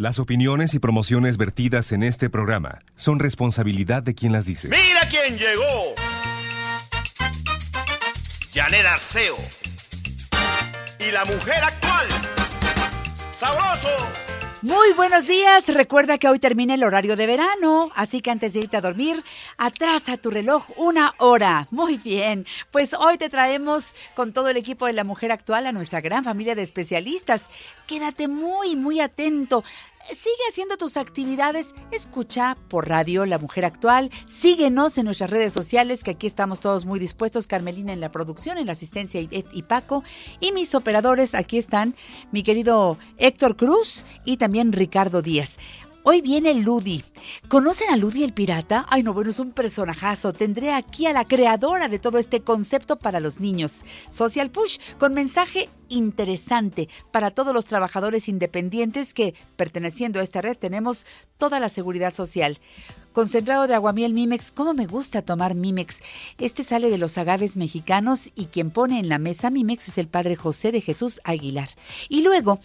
Las opiniones y promociones vertidas en este programa son responsabilidad de quien las dice. ¡Mira quién llegó! Janet Arceo. Y la mujer actual. ¡Sabroso! Muy buenos días. Recuerda que hoy termina el horario de verano, así que antes de irte a dormir, atrasa tu reloj una hora. Muy bien. Pues hoy te traemos con todo el equipo de la mujer actual a nuestra gran familia de especialistas. Quédate muy, muy atento. Sigue haciendo tus actividades, escucha por radio La Mujer Actual, síguenos en nuestras redes sociales, que aquí estamos todos muy dispuestos, Carmelina en la producción, en la asistencia y Paco, y mis operadores, aquí están mi querido Héctor Cruz y también Ricardo Díaz. Hoy viene Ludi. ¿Conocen a Ludi el pirata? Ay, no, bueno, es un personajazo. Tendré aquí a la creadora de todo este concepto para los niños. Social Push, con mensaje interesante para todos los trabajadores independientes que, perteneciendo a esta red, tenemos toda la seguridad social. Concentrado de aguamiel Mimex, ¿cómo me gusta tomar Mimex? Este sale de los agaves mexicanos y quien pone en la mesa Mimex es el padre José de Jesús Aguilar. Y luego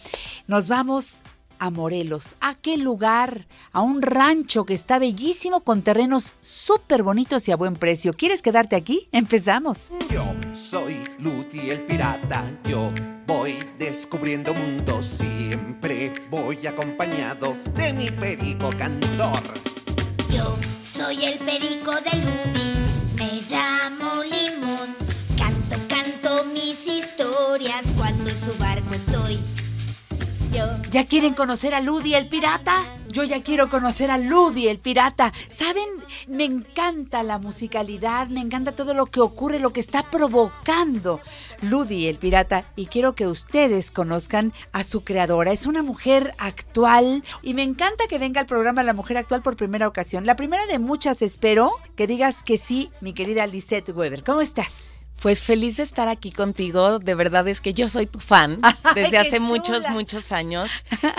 nos vamos a Morelos. ¿A qué lugar? A un rancho que está bellísimo con terrenos súper bonitos y a buen precio. ¿Quieres quedarte aquí? Empezamos. Yo soy Luti el pirata. Yo voy descubriendo mundos. Siempre voy acompañado de mi perico cantor. Yo soy el perico de Luti. Me llamo Limón. Canto, canto mis historias cuando en su barco. ¿Ya quieren conocer a Ludi el pirata? Yo ya quiero conocer a Ludi el pirata. ¿Saben? Me encanta la musicalidad, me encanta todo lo que ocurre, lo que está provocando Ludi el pirata. Y quiero que ustedes conozcan a su creadora. Es una mujer actual y me encanta que venga al programa La Mujer Actual por primera ocasión. La primera de muchas, espero que digas que sí, mi querida Lisette Weber. ¿Cómo estás? Pues feliz de estar aquí contigo. De verdad es que yo soy tu fan desde hace muchos, muchos años.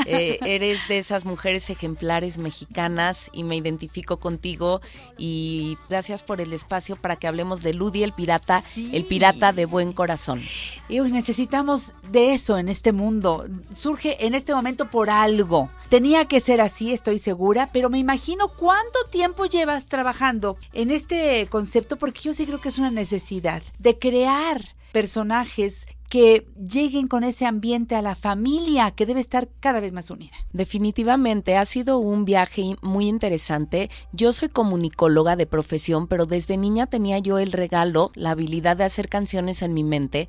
Eh, eres de esas mujeres ejemplares mexicanas y me identifico contigo. Y gracias por el espacio para que hablemos de Ludi el pirata, el pirata de buen corazón. Y necesitamos de eso en este mundo. Surge en este momento por algo. Tenía que ser así, estoy segura, pero me imagino cuánto tiempo llevas trabajando en este concepto porque yo sí creo que es una necesidad de crear personajes que lleguen con ese ambiente a la familia que debe estar cada vez más unida. Definitivamente ha sido un viaje muy interesante. Yo soy comunicóloga de profesión, pero desde niña tenía yo el regalo, la habilidad de hacer canciones en mi mente.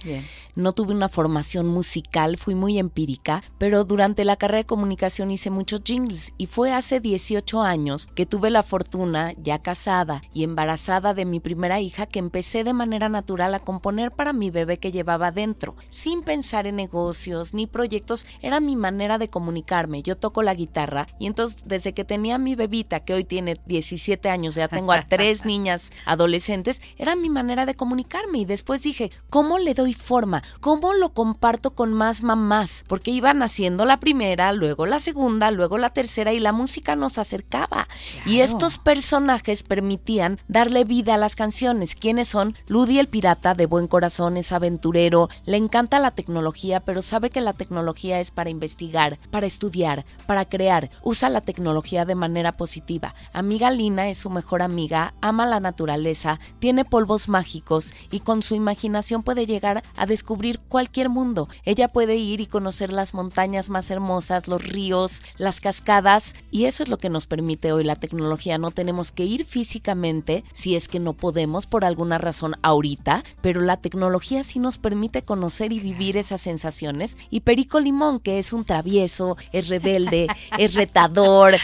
No tuve una formación musical, fui muy empírica, pero durante la carrera de comunicación hice muchos jingles y fue hace 18 años que tuve la fortuna, ya casada y embarazada de mi primera hija, que empecé de manera natural a componer para mi bebé que llevaba dentro sin pensar en negocios ni proyectos, era mi manera de comunicarme. Yo toco la guitarra y entonces desde que tenía mi bebita, que hoy tiene 17 años, ya tengo a tres niñas adolescentes, era mi manera de comunicarme y después dije, ¿cómo le doy forma? ¿Cómo lo comparto con más mamás? Porque iban haciendo la primera, luego la segunda, luego la tercera y la música nos acercaba. Y estos personajes permitían darle vida a las canciones. ¿Quiénes son? Ludi el pirata de buen corazón, es aventurero, le encanta la tecnología, pero sabe que la tecnología es para investigar, para estudiar, para crear. Usa la tecnología de manera positiva. Amiga Lina es su mejor amiga, ama la naturaleza, tiene polvos mágicos y con su imaginación puede llegar a descubrir cualquier mundo. Ella puede ir y conocer las montañas más hermosas, los ríos, las cascadas y eso es lo que nos permite hoy la tecnología. No tenemos que ir físicamente si es que no podemos por alguna razón ahorita, pero la tecnología sí nos permite conocer conocer y vivir esas sensaciones. Y Perico Limón, que es un travieso, es rebelde, es retador,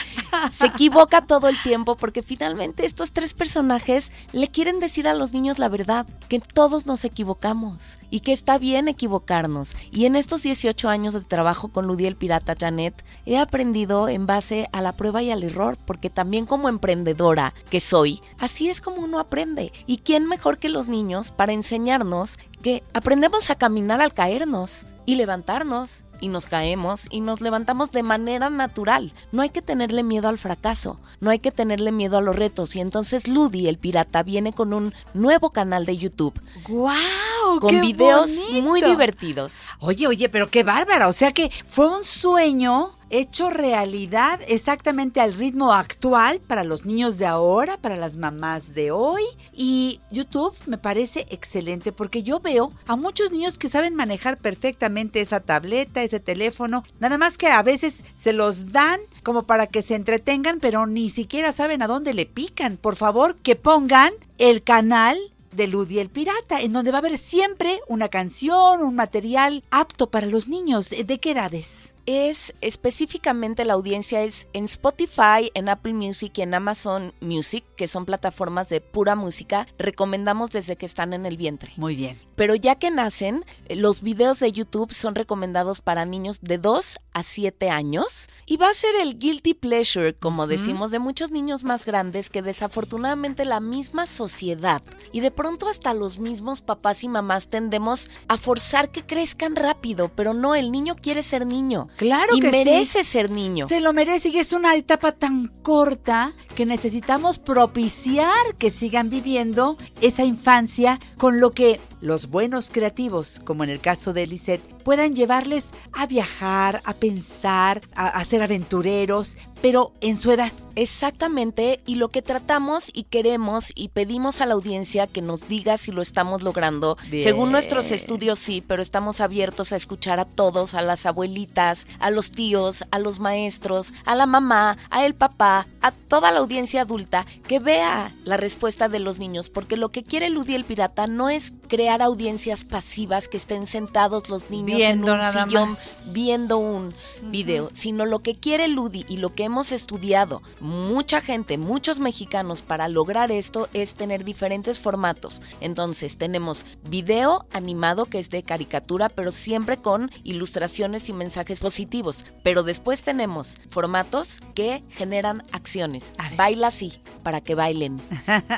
se equivoca todo el tiempo porque finalmente estos tres personajes le quieren decir a los niños la verdad, que todos nos equivocamos y que está bien equivocarnos. Y en estos 18 años de trabajo con Ludi el Pirata Janet, he aprendido en base a la prueba y al error, porque también como emprendedora que soy, así es como uno aprende. ¿Y quién mejor que los niños para enseñarnos que aprendemos a caminar al caernos y levantarnos y nos caemos y nos levantamos de manera natural. No hay que tenerle miedo al fracaso, no hay que tenerle miedo a los retos. Y entonces Ludi, el pirata, viene con un nuevo canal de YouTube. ¡Guau! Con qué videos bonito! muy divertidos. Oye, oye, pero qué bárbara. O sea que fue un sueño hecho realidad exactamente al ritmo actual para los niños de ahora, para las mamás de hoy. Y YouTube me parece excelente porque yo veo a muchos niños que saben manejar perfectamente esa tableta, ese teléfono, nada más que a veces se los dan como para que se entretengan, pero ni siquiera saben a dónde le pican. Por favor, que pongan el canal de Ludi el Pirata, en donde va a haber siempre una canción, un material apto para los niños. ¿De qué edades? Es específicamente la audiencia es en Spotify, en Apple Music y en Amazon Music, que son plataformas de pura música, recomendamos desde que están en el vientre. Muy bien. Pero ya que nacen, eh, los videos de YouTube son recomendados para niños de 2 a 7 años y va a ser el guilty pleasure, como decimos, de muchos niños más grandes que desafortunadamente la misma sociedad y de pronto hasta los mismos papás y mamás tendemos a forzar que crezcan rápido, pero no, el niño quiere ser niño. Claro y que sí. merece ser niño. Se lo merece y es una etapa tan corta que necesitamos propiciar que sigan viviendo esa infancia con lo que los buenos creativos, como en el caso de Lisette, puedan llevarles a viajar, a pensar, a, a ser aventureros, pero en su edad. Exactamente, y lo que tratamos y queremos y pedimos a la audiencia que nos diga si lo estamos logrando. Bien. Según nuestros estudios sí, pero estamos abiertos a escuchar a todos, a las abuelitas, a los tíos, a los maestros, a la mamá, a el papá, a toda la audiencia adulta que vea la respuesta de los niños, porque lo que quiere Ludi el Pirata no es crear audiencias pasivas que estén sentados los niños Viendo en un nada sillón más. viendo un video, sino lo que quiere Ludi y lo que hemos estudiado mucha gente, muchos mexicanos para lograr esto es tener diferentes formatos. Entonces tenemos video animado que es de caricatura, pero siempre con ilustraciones y mensajes positivos. Pero después tenemos formatos que generan acciones. Baila así, para que bailen.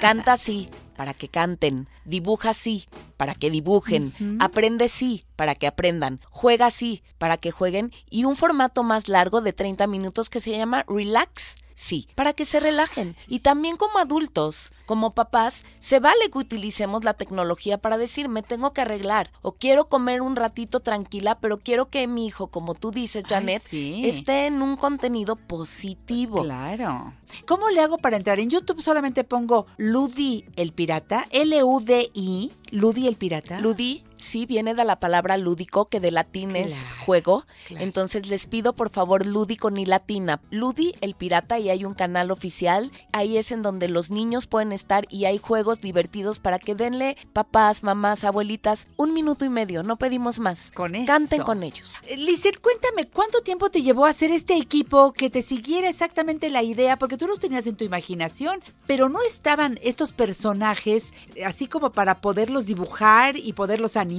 Canta así, para que canten. Dibuja así, para que dibujen. Aprende sí, para que aprendan. Juega así, para que jueguen. Y un formato más largo de 30 minutos que se llama Relax. Sí, para que se relajen. Y también como adultos, como papás, se vale que utilicemos la tecnología para decir, me tengo que arreglar o quiero comer un ratito tranquila, pero quiero que mi hijo, como tú dices, Ay, Janet, sí. esté en un contenido positivo. Claro. ¿Cómo le hago para entrar? En YouTube solamente pongo Ludi el Pirata, L-U-D-I, Ludi el Pirata. Ludi, sí, viene de la palabra lúdico, que de latín es juego. claro. Entonces les pido por favor lúdico ni latina. Ludi, el pirata, y hay un canal oficial. Ahí es en donde los niños pueden estar y hay juegos divertidos para que denle papás, mamás, abuelitas un minuto y medio. No pedimos más. Con eso. Canten con ellos. Eh, Lizeth, cuéntame, ¿cuánto tiempo te llevó a hacer este equipo que te siguiera exactamente la idea? Porque tú los tenías en tu imaginación, pero no estaban estos personajes eh, así como para poderlos dibujar y poderlos animar.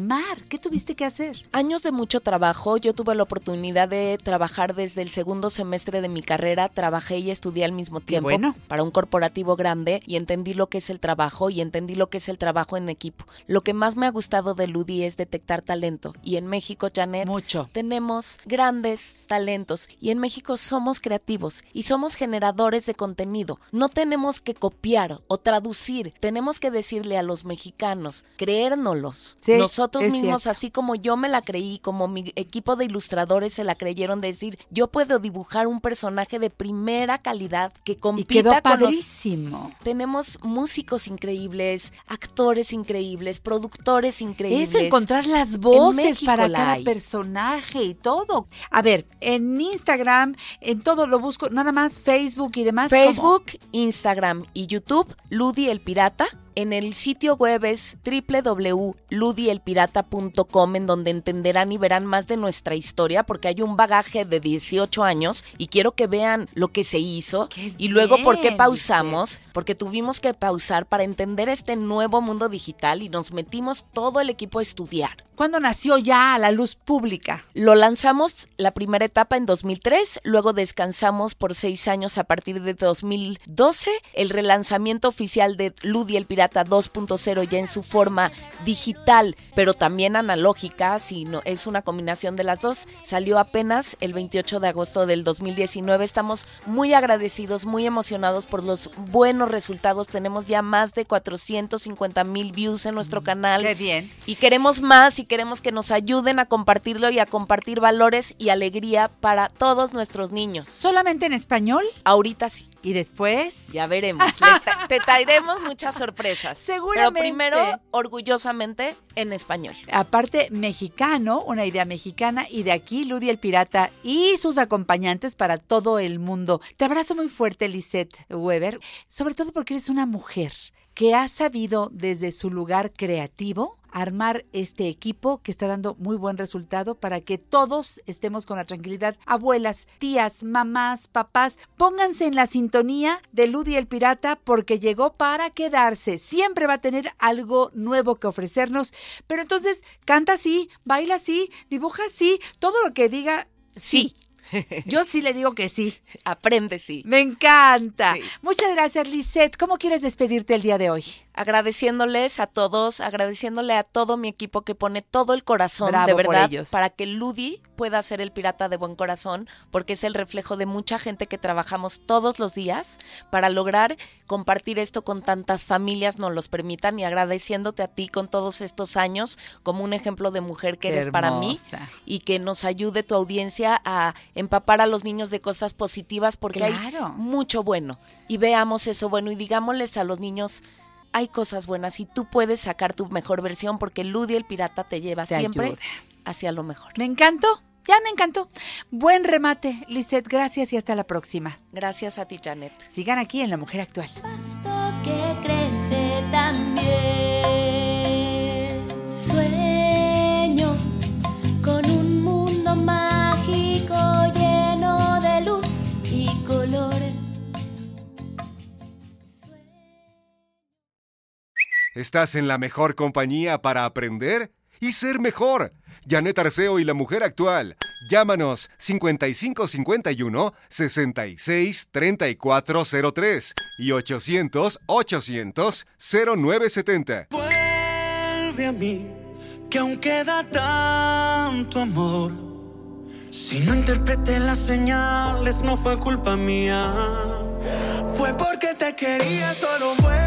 ¿Qué tuviste que hacer? Años de mucho trabajo. Yo tuve la oportunidad de trabajar desde el segundo semestre de mi carrera. Trabajé y estudié al mismo tiempo bueno. para un corporativo grande y entendí lo que es el trabajo y entendí lo que es el trabajo en equipo. Lo que más me ha gustado de Ludi es detectar talento. Y en México, Janet, Mucho. tenemos grandes talentos y en México somos creativos y somos generadores de contenido. No tenemos que copiar o traducir, tenemos que decirle a los mexicanos, creérnoslos. Sí, Nosotros es mismos, cierto. así como yo me la creí, como mi equipo de ilustradores se la creyeron, decir, yo puedo dibujar un personaje de primera calidad que Y compita quedó con los padrísimo. tenemos músicos increíbles, actores increíbles, productores increíbles. Eso, encontrar las voces para la cada hay. personaje y todo. A ver, en Instagram, en todo lo busco, nada más Facebook y demás. ¿cómo? Facebook, Instagram y YouTube, Ludi el Pirata. En el sitio web es www.ludielpirata.com en donde entenderán y verán más de nuestra historia porque hay un bagaje de 18 años y quiero que vean lo que se hizo y luego por qué pausamos, porque tuvimos que pausar para entender este nuevo mundo digital y nos metimos todo el equipo a estudiar. ¿Cuándo nació ya a la luz pública? Lo lanzamos la primera etapa en 2003, luego descansamos por seis años a partir de 2012. El relanzamiento oficial de Ludi el Pirata 2.0 ya en su forma digital, pero también analógica, si no, es una combinación de las dos, salió apenas el 28 de agosto del 2019. Estamos muy agradecidos, muy emocionados por los buenos resultados. Tenemos ya más de 450 mil views en nuestro canal. Qué bien. Y queremos más y queremos que nos ayuden a compartirlo y a compartir valores y alegría para todos nuestros niños. ¿Solamente en español? Ahorita sí. ¿Y después? Ya veremos. Les te traeremos muchas sorpresas. Seguramente. Pero primero, orgullosamente, en español. Aparte, mexicano, una idea mexicana, y de aquí Ludi el Pirata y sus acompañantes para todo el mundo. Te abrazo muy fuerte, Lisette Weber, sobre todo porque eres una mujer que ha sabido desde su lugar creativo armar este equipo que está dando muy buen resultado para que todos estemos con la tranquilidad. Abuelas, tías, mamás, papás, pónganse en la sintonía de Ludi el Pirata porque llegó para quedarse. Siempre va a tener algo nuevo que ofrecernos, pero entonces canta así, baila así, dibuja así, todo lo que diga Sí. Yo sí le digo que sí. Aprende, sí. Me encanta. Sí. Muchas gracias, Lisette. ¿Cómo quieres despedirte el día de hoy? Agradeciéndoles a todos, agradeciéndole a todo mi equipo que pone todo el corazón Bravo de verdad para que Ludi pueda ser el pirata de buen corazón, porque es el reflejo de mucha gente que trabajamos todos los días para lograr compartir esto con tantas familias nos los permitan y agradeciéndote a ti con todos estos años como un ejemplo de mujer que Qué eres para mí y que nos ayude tu audiencia a empapar a los niños de cosas positivas porque hay Claro. mucho bueno. Y veamos eso bueno y digámosles a los niños hay cosas buenas y tú puedes sacar tu mejor versión porque Ludi el pirata te lleva Te siempre ayuda. hacia lo mejor. Me encantó. Ya me encantó. Buen remate, Lisette. Gracias y hasta la próxima. Gracias a ti, Janet. Sigan aquí en La Mujer Actual. pasto que crece también. Estás en la mejor compañía para aprender y ser mejor. Janet Arceo y la mujer actual. Llámanos 5551 66 3403 y 800 800 0970. Vuelve a mí, que aún queda tanto amor. Si no interpreté las señales, no fue culpa mía. Fue porque te quería, solo vuelve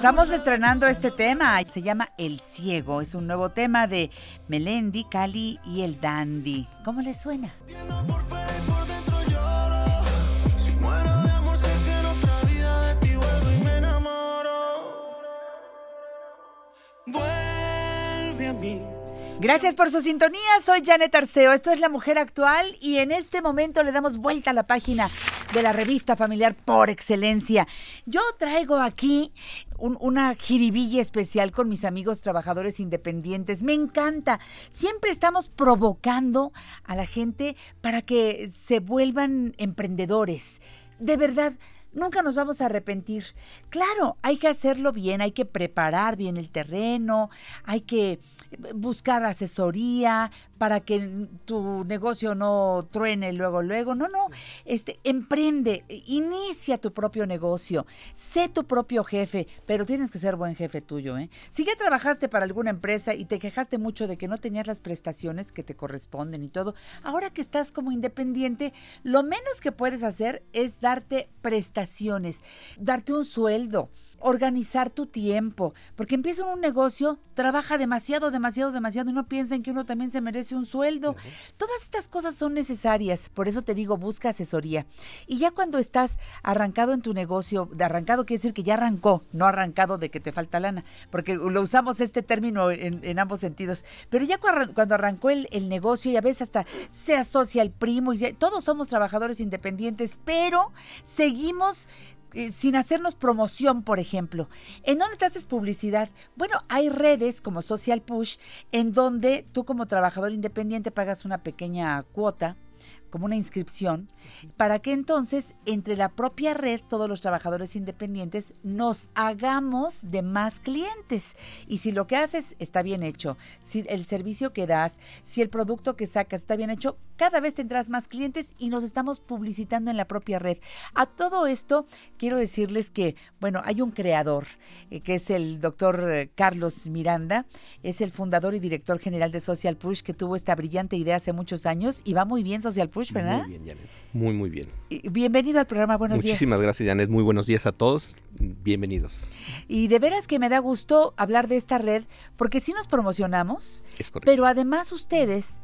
Estamos estrenando este tema. Se llama El Ciego. Es un nuevo tema de Melendi, Cali y el Dandy. ¿Cómo les suena? Vuelve a mí. Gracias por su sintonía. Soy Janet Arceo. Esto es La Mujer Actual y en este momento le damos vuelta a la página de la revista familiar por excelencia. Yo traigo aquí un- una jiribilla especial con mis amigos trabajadores independientes. Me encanta. Siempre estamos provocando a la gente para que se vuelvan emprendedores. De verdad. Nunca nos vamos a arrepentir. Claro, hay que hacerlo bien, hay que preparar bien el terreno, hay que buscar asesoría para que tu negocio no truene luego, luego. No, no, este, emprende, inicia tu propio negocio, sé tu propio jefe, pero tienes que ser buen jefe tuyo, ¿eh? Si ya trabajaste para alguna empresa y te quejaste mucho de que no tenías las prestaciones que te corresponden y todo, ahora que estás como independiente, lo menos que puedes hacer es darte prestaciones darte un sueldo, organizar tu tiempo, porque empieza un negocio, trabaja demasiado, demasiado, demasiado y no piensen que uno también se merece un sueldo. Todas estas cosas son necesarias, por eso te digo, busca asesoría. Y ya cuando estás arrancado en tu negocio, de arrancado quiere decir que ya arrancó, no arrancado de que te falta lana, porque lo usamos este término en, ambos sentidos, pero ya cuando arrancó el, negocio y a veces hasta se asocia el primo, y todos somos trabajadores independientes, pero seguimos eh, sin hacernos promoción, por ejemplo. ¿En dónde te haces publicidad? Bueno, hay redes como Social Push en donde tú como trabajador independiente pagas una pequeña cuota como una inscripción, para que entonces entre la propia red, todos los trabajadores independientes, nos hagamos de más clientes. Y si lo que haces está bien hecho, si el servicio que das, si el producto que sacas está bien hecho, cada vez tendrás más clientes y nos estamos publicitando en la propia red. A todo esto, quiero decirles que, bueno, hay un creador, eh, que es el doctor eh, Carlos Miranda, es el fundador y director general de Social Push, que tuvo esta brillante idea hace muchos años y va muy bien Social Push ¿verdad? Muy bien, Janet. Muy, muy bien. Bienvenido al programa, buenos días. Muchísimas gracias, Janet. Muy buenos días a todos. Bienvenidos. Y de veras que me da gusto hablar de esta red, porque sí nos promocionamos, pero además ustedes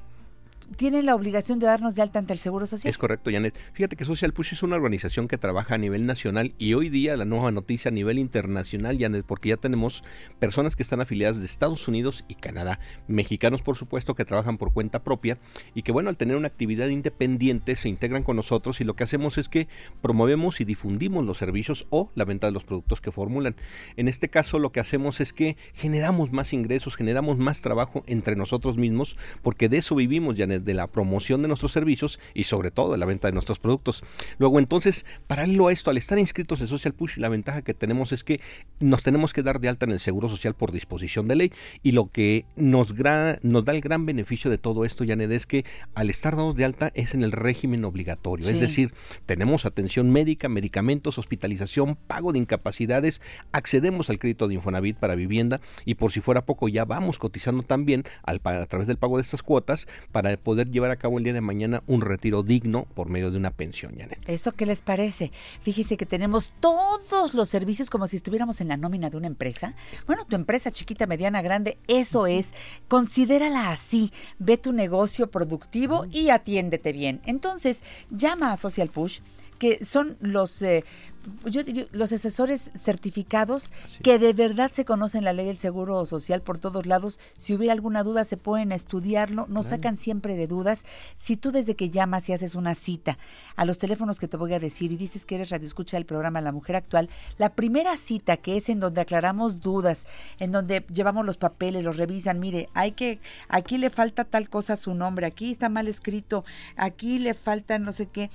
tienen la obligación de darnos de alta ante el Seguro Social. Es correcto, Janet. Fíjate que Social Push es una organización que trabaja a nivel nacional y hoy día la nueva noticia a nivel internacional, Janet, porque ya tenemos personas que están afiliadas de Estados Unidos y Canadá, mexicanos por supuesto que trabajan por cuenta propia y que bueno, al tener una actividad independiente se integran con nosotros y lo que hacemos es que promovemos y difundimos los servicios o la venta de los productos que formulan. En este caso lo que hacemos es que generamos más ingresos, generamos más trabajo entre nosotros mismos, porque de eso vivimos, Janet de la promoción de nuestros servicios y sobre todo de la venta de nuestros productos. Luego entonces, paralelo a esto, al estar inscritos en Social Push, la ventaja que tenemos es que nos tenemos que dar de alta en el Seguro Social por disposición de ley. Y lo que nos, nos da el gran beneficio de todo esto, Janet, es que al estar dados de alta es en el régimen obligatorio, es decir, tenemos atención médica, medicamentos, hospitalización, pago de incapacidades, accedemos al crédito de Infonavit para vivienda y por si fuera poco ya vamos cotizando también al, a través del pago de estas cuotas para poder llevar a cabo el día de mañana un retiro digno por medio de una pensión, Janet. ¿Eso qué les parece? Fíjese que tenemos todos los servicios como si estuviéramos en la nómina de una empresa. Bueno, tu empresa chiquita, mediana, grande, eso es. Considérala así. Ve tu negocio productivo y atiéndete bien. Entonces, llama a Social Push que son los eh, yo digo, los asesores certificados que de verdad se conocen la ley del seguro social por todos lados. Si hubiera alguna duda, se pueden estudiarlo. Nos sacan siempre de dudas. Si tú desde que llamas y haces una cita a los teléfonos que te voy a decir y dices que eres radio escucha del programa La Mujer Actual, la primera cita que es en donde aclaramos dudas, en donde llevamos los papeles, los revisan, mire, hay que, aquí le falta tal cosa a su nombre, aquí está mal escrito, aquí le falta no sé qué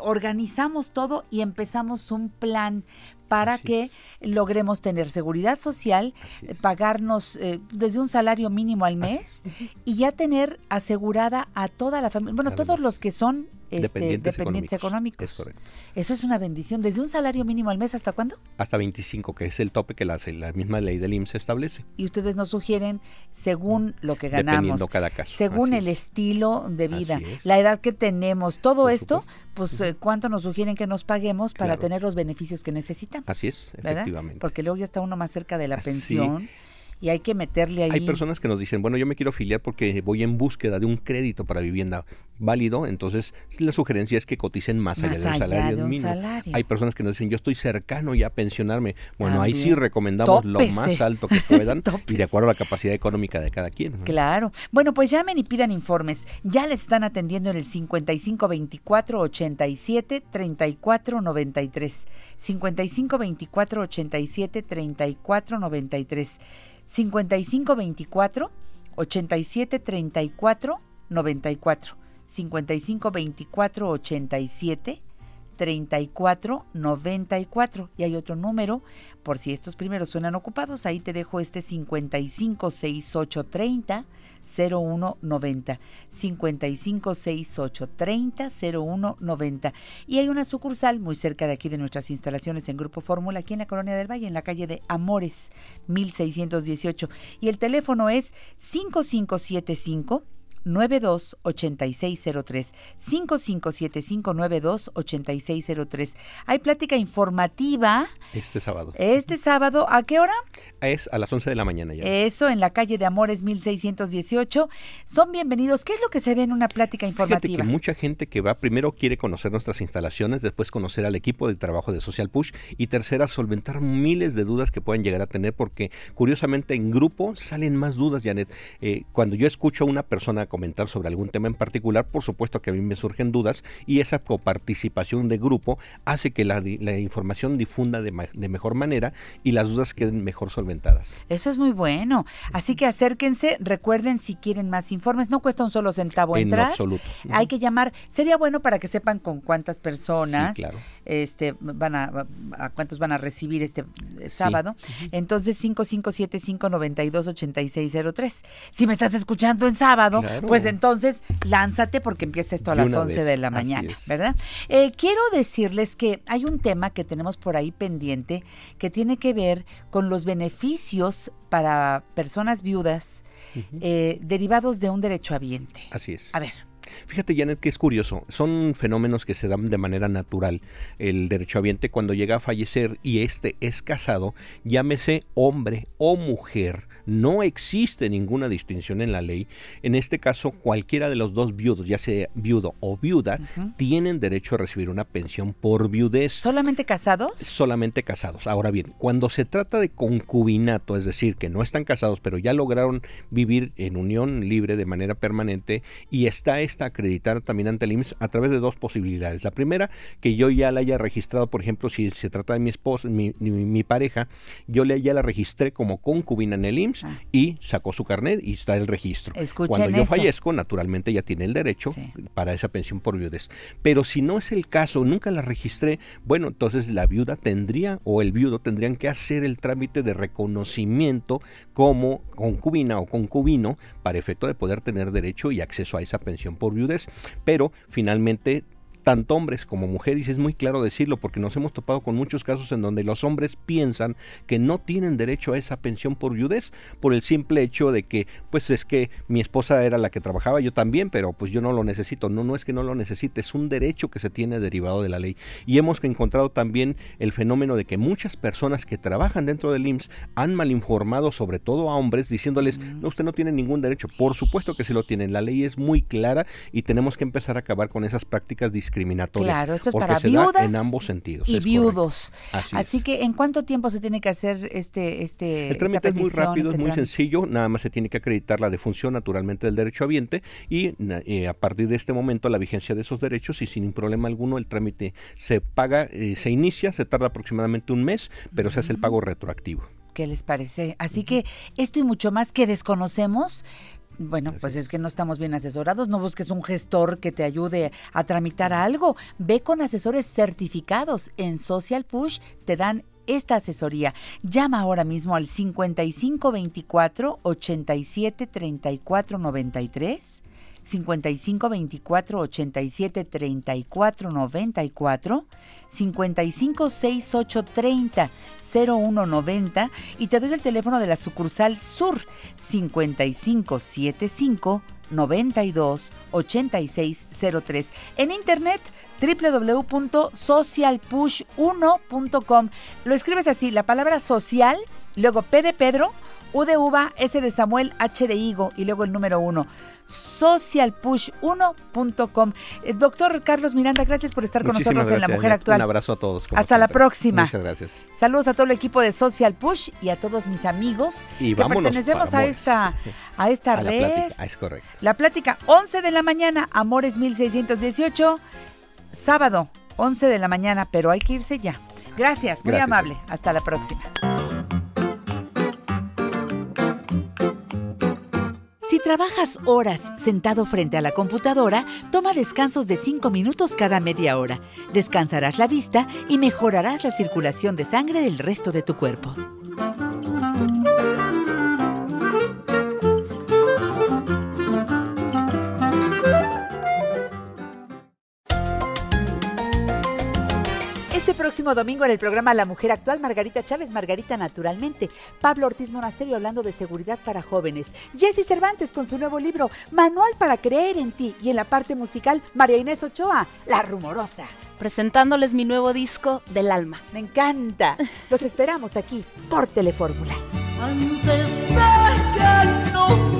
organizamos todo y empezamos un plan para que logremos tener seguridad social, pagarnos eh, desde un salario mínimo al mes y ya tener asegurada a toda la familia, bueno, todos los que son este, dependientes, económicos. Eso es una bendición. ¿Desde un salario mínimo al mes hasta cuándo? Hasta 25, que es el tope que la, la misma ley del IMSS establece. Y ustedes nos sugieren según lo que ganamos. cada caso. Según el estilo de vida, la edad que tenemos, todo esto, pues eh, cuánto nos sugieren que nos paguemos para tener los beneficios que necesitamos. Así es, efectivamente. Porque luego ya está uno más cerca de la pensión y hay que meterle ahí. Hay personas que nos dicen, bueno, yo me quiero afiliar porque voy en búsqueda de un crédito para vivienda válido, entonces la sugerencia es que coticen más, allá, del salario mínimo. Hay personas que nos dicen, yo estoy cercano ya a pensionarme. Bueno, ahí sí recomendamos lo más alto que puedan y de acuerdo a la capacidad económica de cada quien. Claro. Bueno, pues llamen y pidan informes. Ya les están atendiendo en el 5524 87 34 93. 5524 87 34 93. 5524 87 34 94 55 24 87 34 94 y hay otro número por si estos primeros suenan ocupados ahí te dejo este 55 68 30 0190 55 68 30 0190 y hay una sucursal muy cerca de aquí de nuestras instalaciones en Grupo Fórmula aquí en la Colonia del Valle en la calle de Amores 1618 y el teléfono es 5575 928603 5575928603. Hay plática informativa Este sábado. este sábado, ¿a qué hora? Es a las 11 de la mañana ya. Eso, en la calle de Amores 1618. Son bienvenidos. ¿Qué es lo que se ve en una plática Fíjate informativa? que mucha gente que va primero quiere conocer nuestras instalaciones, después conocer al equipo de trabajo de Social Push y tercera solventar miles de dudas que puedan llegar a tener porque curiosamente en grupo salen más dudas, Janet. Eh, cuando yo escucho a una persona comentar sobre algún tema en particular, por supuesto que a mí me surgen dudas y esa coparticipación de grupo hace que la, la información difunda de, de mejor manera y las dudas queden mejor solventadas. Eso es muy bueno. Así que acérquense, recuerden si quieren más informes, no cuesta un solo centavo En entrar. absoluto. Hay que llamar, sería bueno para que sepan con cuántas personas Sí, claro. Este van a, a cuántos van a recibir este eh, sábado. Entonces 5575928603. Si me estás escuchando en sábado, Claro. pues entonces lánzate porque empieza esto a las una 11 vez, de la mañana. ¿verdad? Eh, quiero decirles que hay un tema que tenemos por ahí pendiente que tiene que ver con los beneficios para personas viudas eh, derivados de un derecho habiente. Así es. A ver, Fíjate, Janet, que es curioso. Son fenómenos que se dan de manera natural. El derechohabiente, cuando llega a fallecer y este es casado, llámese hombre o mujer, no existe ninguna distinción en la ley. En este caso, cualquiera de los dos viudos, ya sea viudo o viuda, tienen derecho a recibir una pensión por viudez. ¿solamente casados? Solamente casados. Ahora bien, cuando se trata de concubinato, es decir, que no están casados, pero ya lograron vivir en unión libre de manera permanente y está esta acreditada también ante el IMSS a través de dos posibilidades. La primera, que yo ya la haya registrado, por ejemplo, si se trata de mi esposa, mi, mi- mi pareja, yo le, ya la registré como concubina en el IMSS y sacó su carnet y está el registro. Escuchen Cuando yo eso. fallezco, naturalmente ya tiene el derecho para esa pensión por viudez. Pero si no es el caso, nunca la registré, bueno, entonces la viuda tendría o el viudo tendrían que hacer el trámite de reconocimiento como concubina o concubino para efecto de poder tener derecho y acceso a esa pensión por viudez. Pero finalmente tanto hombres como mujeres, y es muy claro decirlo porque nos hemos topado con muchos casos en donde los hombres piensan que no tienen derecho a esa pensión por viudez por el simple hecho de que pues es que mi esposa era la que trabajaba, yo también, pero pues yo no lo necesito. No, no es que no lo necesite, es un derecho que se tiene derivado de la ley. Y hemos encontrado también el fenómeno de que muchas personas que trabajan dentro del IMSS han malinformado sobre todo a hombres diciéndoles, no, usted no tiene ningún derecho. Por supuesto que sí lo tienen. La ley es muy clara y tenemos que empezar a acabar con esas prácticas discriminatorias. Claro, esto es porque para se da viudas en ambos sentidos. y viudos. Así Así, que, ¿en cuánto tiempo se tiene que hacer este, este, El trámite es muy rápido, es este muy sencillo, nada más se tiene que acreditar la defunción naturalmente del derecho habiente y eh, a partir de este momento la vigencia de esos derechos y sin problema alguno el trámite se paga, eh, se inicia, se tarda aproximadamente un mes, pero se hace el pago retroactivo. ¿Qué les parece? Así que esto y mucho más que desconocemos, bueno, pues es que no estamos bien asesorados, no busques un gestor que te ayude a tramitar algo, ve con asesores certificados en Social Push, te dan esta asesoría. Llama ahora mismo al 5524 87 34 93. 55 24 87 34 94 55 68 30 01 90 y te doy el teléfono de la sucursal Sur 55 75 92 86 03 en internet www.socialpush1.com lo escribes así la palabra social luego P de Pedro U de uva, S de Samuel, H de higo y luego el número uno. Socialpush1.com. Eh, doctor Carlos Miranda, gracias por estar con nosotros en La Mujer. Actual. Un abrazo a todos. Hasta la próxima. Muchas gracias. Saludos a todo el equipo de Social Push y a todos mis amigos Y que vámonos, pertenecemos a esta, a esta A la red. plática, ah, es correcto. La plática, 11 de la mañana, Amores 1618, sábado, 11 de la mañana, pero hay que irse ya. Gracias, muy Gracias, amable. Hasta la próxima. Si trabajas horas sentado frente a la computadora, toma descansos de 5 minutos cada media hora. Descansarás la vista y mejorarás la circulación de sangre del resto de tu cuerpo. Próximo domingo en el programa La Mujer Actual, Margarita Chávez, Margarita Naturalmente. Pablo Ortiz Monasterio hablando de seguridad para jóvenes. Jesse Cervantes con su nuevo libro, Manual para creer en ti. Y en la parte musical, María Inés Ochoa, La Rumorosa. Presentándoles mi nuevo disco del alma. Me encanta. Los esperamos aquí por Telefórmula. Antes de que nos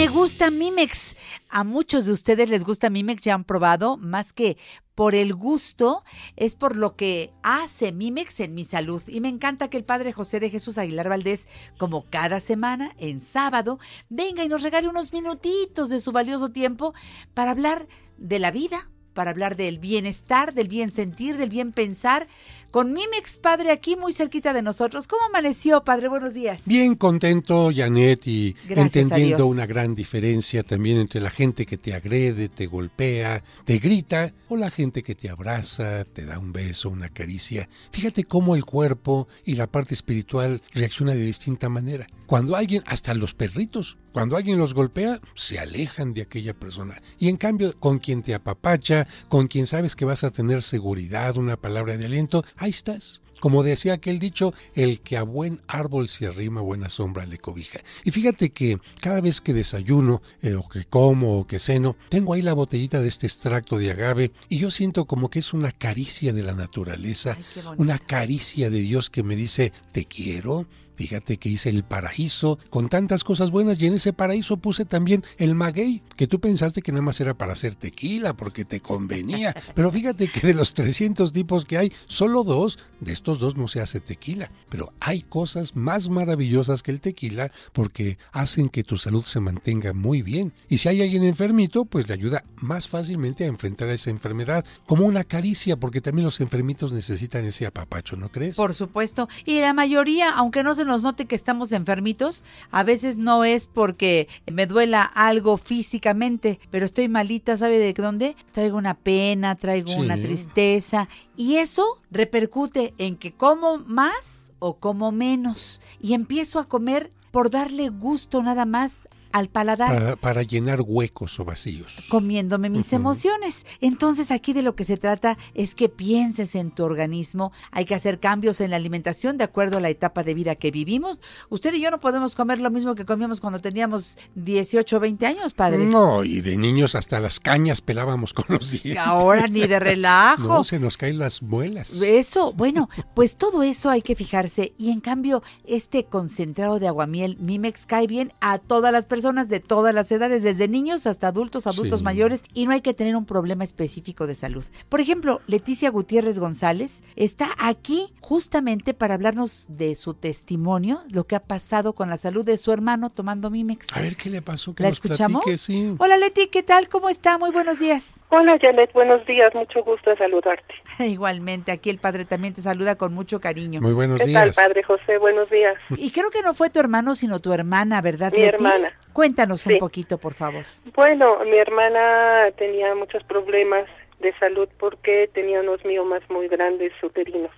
Me gusta Mimex. A muchos de ustedes les gusta Mimex, ya han probado, más que por el gusto, es por lo que hace Mimex en mi salud. Y me encanta que el padre José de Jesús Aguilar Valdés, como cada semana, en sábado, venga y nos regale unos minutitos de su valioso tiempo para hablar de la vida, para hablar del bienestar, del bien sentir, del bien pensar. Con Mimex, padre, aquí muy cerquita de nosotros. ¿Cómo amaneció, padre? Buenos días. Bien contento, Janet, y Gracias entendiendo una gran diferencia también entre la gente que te agrede, te golpea, te grita, o la gente que te abraza, te da un beso, una caricia. Fíjate cómo el cuerpo y la parte espiritual reacciona de distinta manera. Cuando alguien, hasta los perritos, cuando alguien los golpea, se alejan de aquella persona. Y en cambio, con quien te apapacha, con quien sabes que vas a tener seguridad, una palabra de aliento, ahí estás. Como decía aquel dicho, el que a buen árbol se arrima, buena sombra le cobija. Y fíjate que cada vez que desayuno, eh, o que como, o que ceno, tengo ahí la botellita de este extracto de agave y yo siento como que es una caricia de la naturaleza, Ay, una caricia de Dios que me dice, te quiero, Fíjate que hice el paraíso con tantas cosas buenas y en ese paraíso puse también el maguey, que tú pensaste que nada más era para hacer tequila porque te convenía. Pero fíjate que de los 300 tipos que hay, solo dos, de estos dos no se hace tequila. Pero hay cosas más maravillosas que el tequila porque hacen que tu salud se mantenga muy bien. Y si hay alguien enfermito, pues le ayuda más fácilmente a enfrentar esa enfermedad, como una caricia, porque también los enfermitos necesitan ese apapacho, ¿no crees? Por supuesto. Y la mayoría, aunque no se nos note que estamos enfermitos, a veces no es porque me duela algo físicamente, pero estoy malita, ¿sabe de dónde? Traigo una pena, traigo Sí. una tristeza. Y eso repercute en que como más o como menos. Y empiezo a comer por darle gusto nada más al paladar. para, para llenar huecos o vacíos. comiéndome mis emociones. Entonces aquí de lo que se trata es que pienses en tu organismo. Hay que hacer cambios en la alimentación de acuerdo a la etapa de vida que vivimos. Usted y yo no podemos comer lo mismo que comíamos cuando teníamos 18 o 20 años, padre. No, y de niños hasta las cañas pelábamos con los dientes. Ahora ni de relajo. No, se nos caen las muelas. Eso, bueno, pues todo eso hay que fijarse y en cambio este concentrado de aguamiel Mimex cae bien a todas las personas de todas las edades, desde niños hasta adultos, adultos Sí. mayores y no hay que tener un problema específico de salud. Por ejemplo, Leticia Gutiérrez González está aquí justamente para hablarnos de su testimonio, lo que ha pasado con la salud de su hermano tomando Mimex. A ver qué le pasó. Que ¿La escuchamos? platique, sí. Hola Leti, ¿qué tal? ¿Cómo está? Muy buenos días. Hola Janet, buenos días, mucho gusto en saludarte. Igualmente, aquí el padre también te saluda con mucho cariño. Muy buenos ¿Qué días. tal, padre José? Buenos días. Y creo que no fue tu hermano, sino tu hermana, ¿verdad, Mi Leti? hermana. Cuéntanos un Sí. poquito, por favor. Bueno, mi hermana tenía muchos problemas de salud porque tenía unos miomas muy grandes uterinos.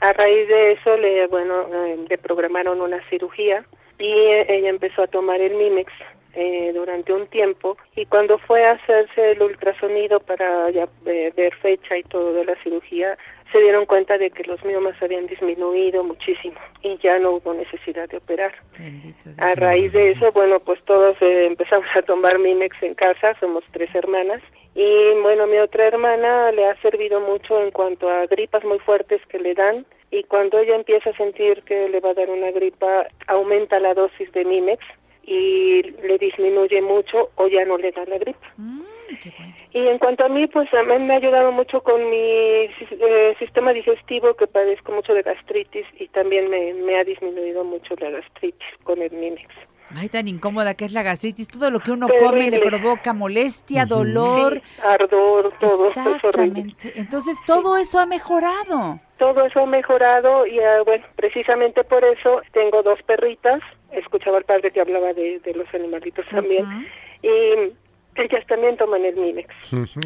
A raíz de eso, le bueno, eh, le programaron una cirugía y eh, ella empezó a tomar el Mimex eh, durante un tiempo y cuando fue a hacerse el ultrasonido para ya eh, ver fecha y todo de la cirugía, se dieron cuenta de que los miomas habían disminuido muchísimo y ya no hubo necesidad de operar. A raíz de eso, bueno, pues todos eh, empezamos a tomar Mimex en casa, somos tres hermanas. Y bueno, mi otra hermana le ha servido mucho en cuanto a gripas muy fuertes que le dan. Y cuando ella empieza a sentir que le va a dar una gripa, aumenta la dosis de Mimex y le disminuye mucho o ya no le da la gripa. Y en cuanto a mí, pues a mí me ha ayudado mucho con mi eh, sistema digestivo, que padezco mucho de gastritis y también me, me ha disminuido mucho la gastritis con el Mimex. Ay, tan incómoda que es la gastritis. Todo lo que uno come le provoca molestia, dolor. ardor, todo. Exactamente. Entonces, todo eso ha mejorado. Todo eso ha mejorado y, ah, bueno, precisamente por eso tengo dos perritas. Escuchaba al padre que hablaba de, de los animalitos también. Y ellas también toman el Minex.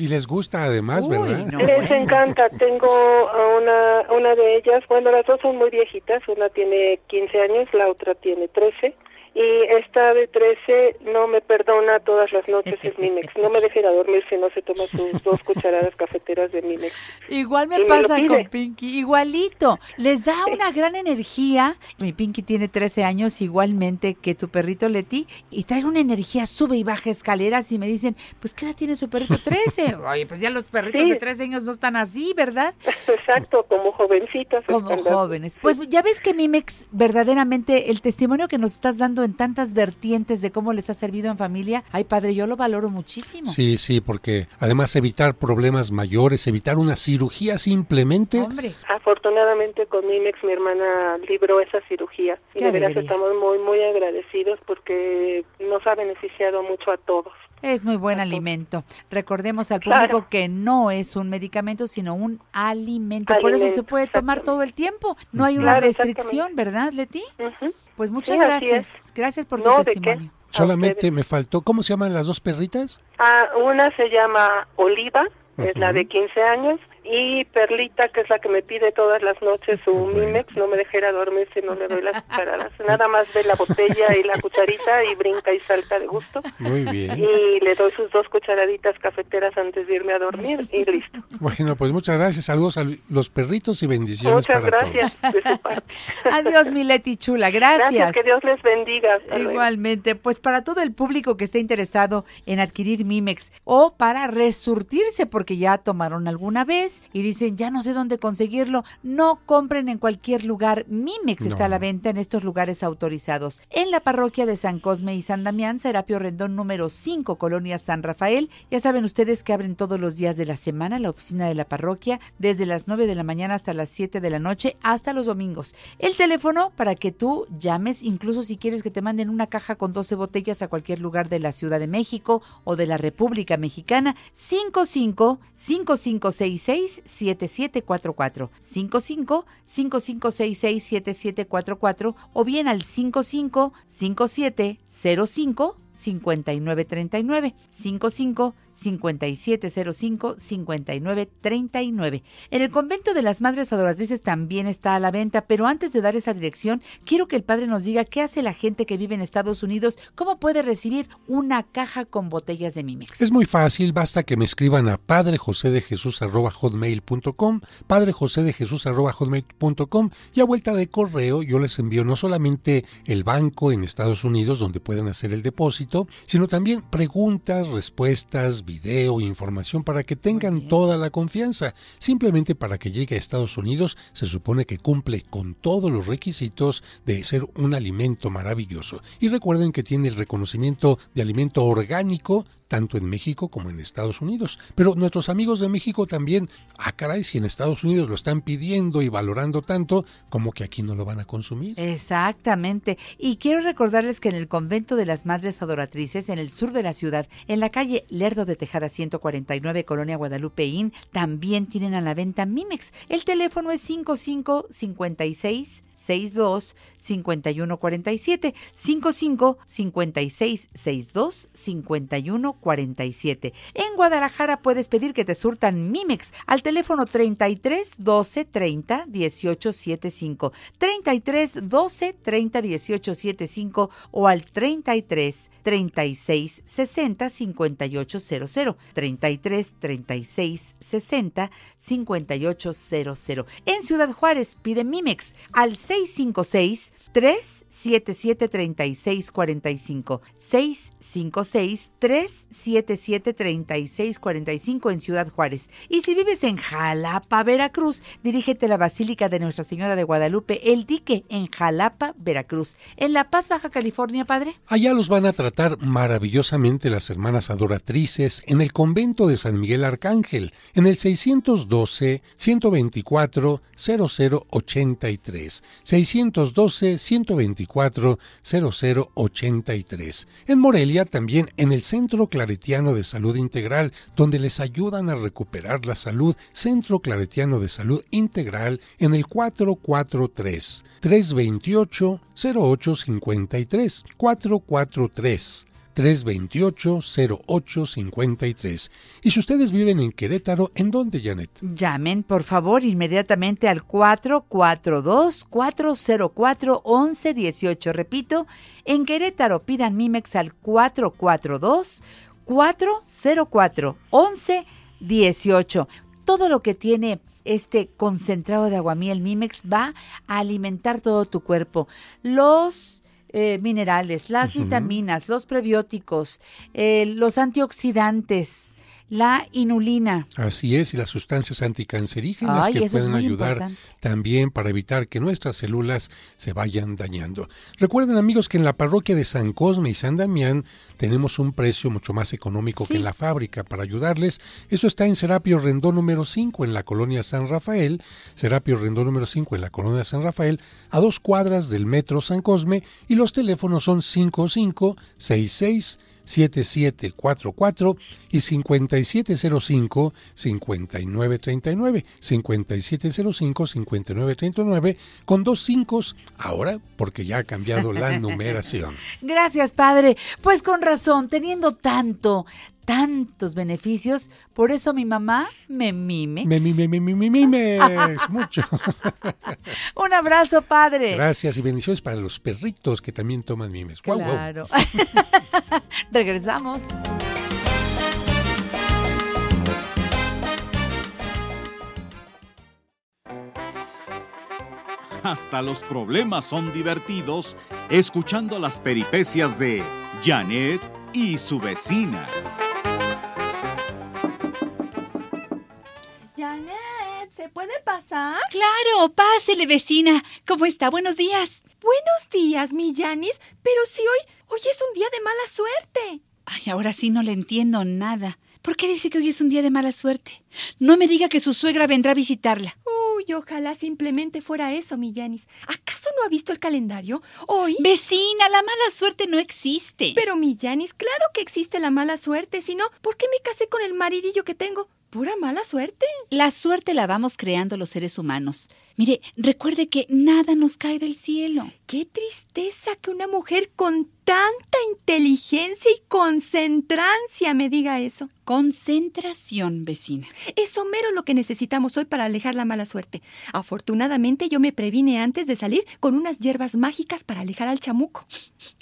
Y les gusta además, ¿verdad? les encanta. Tengo a una, una de ellas, bueno, las dos son muy viejitas. Una tiene 15 años, la otra tiene 13 y esta de 13 no me perdona todas las noches el Minex. No me deja ir a dormir si no se toma sus dos cucharadas cafeteras de Minex. Igual me pasa con Pinky, igualito. Les da una gran energía. Mi Pinky tiene 13 años igualmente que tu perrito Leti y trae una energía, sube y baja escaleras y me dicen, pues ¿qué edad tiene su perrito? 13. Oye, pues ya los perritos de 13 años no están así, ¿verdad? Exacto, como jovencitos. Como jóvenes. Pues ya ves que Mimex, verdaderamente, el testimonio que nos estás dando en tantas vertientes de cómo les ha servido en familia, ay padre, yo lo valoro muchísimo. Sí, sí, porque además evitar problemas mayores, evitar una cirugía simplemente. Hombre. Afortunadamente con Mimex mi hermana libró esa cirugía y de verdad estamos muy, muy agradecidos porque nos ha beneficiado mucho a todos. Es muy buen alimento. Recordemos al público que no es un medicamento, sino un alimento. Por eso se puede tomar todo el tiempo. No hay una restricción, ¿verdad, Leti? Pues muchas gracias. Gracias por tu testimonio. Solamente me faltó, ¿cómo se llaman las dos perritas? Ah, una se llama Oliva, es la de 15 años, y Perlita, que es la que me pide todas las noches su Mimex, no me dejara dormir si no le doy las cucharadas. Nada más ve la botella y la cucharita y brinca y salta de gusto. Muy bien. Y le doy sus dos cucharaditas cafeteras antes de irme a dormir y listo. Bueno, pues muchas gracias. Saludos a los perritos y bendiciones muchas gracias de su parte. Adiós, Mileti Chula. Gracias. Gracias, que Dios les bendiga. Igualmente, pues para todo el público que esté interesado en adquirir Mimex o para resurtirse porque ya tomaron alguna vez y dicen, ya no sé dónde conseguirlo, no compren en cualquier lugar. Mimex está a la venta en estos lugares autorizados. En la parroquia de San Cosme y San Damián, Serapio Rendón número 5, Colonia San Rafael. Ya saben ustedes que abren todos los días de la semana la oficina de la parroquia, desde las 9 de la mañana hasta las 7 de la noche, hasta los domingos. El teléfono para que tú llames, incluso si quieres que te manden una caja con 12 botellas a cualquier lugar de la Ciudad de México o de la República Mexicana, 55 5566 7744 55 5566 7744 o bien al 55 57 05 5939 55 5705 5939. En el convento de las Madres Adoratrices también está a la venta, pero antes de dar esa dirección, quiero que el padre nos diga qué hace la gente que vive en Estados Unidos, cómo puede recibir una caja con botellas de Mimex. Es muy fácil, basta que me escriban a padrejosedejesus@hotmail.com, padrejosedejesus@hotmail.com y a vuelta de correo yo les envío no solamente el banco en Estados Unidos donde pueden hacer el depósito sino también preguntas, respuestas, video, información para que tengan toda la confianza. Simplemente para que llegue a Estados Unidos se supone que cumple con todos los requisitos de ser un alimento maravilloso. Y recuerden que tiene el reconocimiento de alimento orgánico tanto en México como en Estados Unidos. Pero nuestros amigos de México también, ah caray, si en Estados Unidos lo están pidiendo y valorando tanto, como que aquí no lo van a consumir. Exactamente. Y quiero recordarles que en el convento de las Madres Adoratrices, en el sur de la ciudad, en la calle Lerdo de Tejada 149, Colonia Guadalupeín, también tienen a la venta Mimex. El teléfono es 5556 62 51 47 55 56 62 51 47. En Guadalajara puedes pedir que te surtan Mimex al teléfono 33 12 30 18 75 33 12 30 18 75 o al 33 36 60 58 00 33 36 60 58 00. En Ciudad Juárez pide Mimex al 6 656-377-3645. 656-377-3645 en Ciudad Juárez. Y si vives en Jalapa, Veracruz, dirígete a la Basílica de Nuestra Señora de Guadalupe, El Dique, en Jalapa, Veracruz. En La Paz, Baja California, padre. Allá los van a tratar maravillosamente las hermanas adoratrices en el convento de San Miguel Arcángel, en el 612 124 0083. 612-124-0083. En Morelia también en el Centro Claretiano de Salud Integral, donde les ayudan a recuperar la salud. Centro Claretiano de Salud Integral en el 443 328 0853 443 328-0853. Y si ustedes viven en Querétaro, ¿en dónde, Janet? Llamen, por favor, inmediatamente al 442-404-1118. Repito, en Querétaro pidan Mimex al 442-404-1118. Todo lo que tiene este concentrado de aguamiel Mimex va a alimentar todo tu cuerpo. Los eh, minerales, las vitaminas, los prebióticos, eh, los antioxidantes, la inulina. Así es, y las sustancias anticancerígenas Ay, que pueden ayudar importante. también para evitar que nuestras células se vayan dañando. Recuerden amigos que en la parroquia de San Cosme y San Damián tenemos un precio mucho más económico que en la fábrica para ayudarles. Eso está en Serapio Rendón número 5 en la colonia San Rafael, Serapio Rendón número 5 en la colonia San Rafael, a dos cuadras del metro San Cosme y los teléfonos son 5566 7744 y 5705-5939. 5705-5939 con dos cinco ahora porque ya ha cambiado la numeración. Gracias, padre. Pues con razón, teniendo tanto, tantos beneficios, por eso mi mamá me mime. Me mime, me mime, mimes, mucho. Un abrazo, padre. Gracias y bendiciones para los perritos que también toman mimes. Claro. Regresamos. Hasta los problemas son divertidos escuchando las peripecias de Janet y su vecina. Janet, ¿se puede pasar? Claro, pásele, vecina. ¿Cómo está? Buenos días. Buenos días, mi Janis, pero si hoy, hoy es un día de mala suerte. Ay, ahora sí no le entiendo nada. ¿Por qué dice que hoy es un día de mala suerte? No me diga que su suegra vendrá a visitarla. Uy, ojalá simplemente fuera eso, mi Janis. ¿Acaso no ha visto el calendario? Hoy. Vecina, la mala suerte no existe. Pero, mi Janis, claro que existe la mala suerte. Si no, ¿por qué me casé con el maridillo que tengo? ¿Pura mala suerte? La suerte la vamos creando los seres humanos. Mire, recuerde que nada nos cae del cielo. Qué tristeza que una mujer con tanta inteligencia y concentrancia me diga eso. Concentración, vecina. Es mero lo que necesitamos hoy para alejar la mala suerte. Afortunadamente yo me previne antes de salir con unas hierbas mágicas para alejar al chamuco.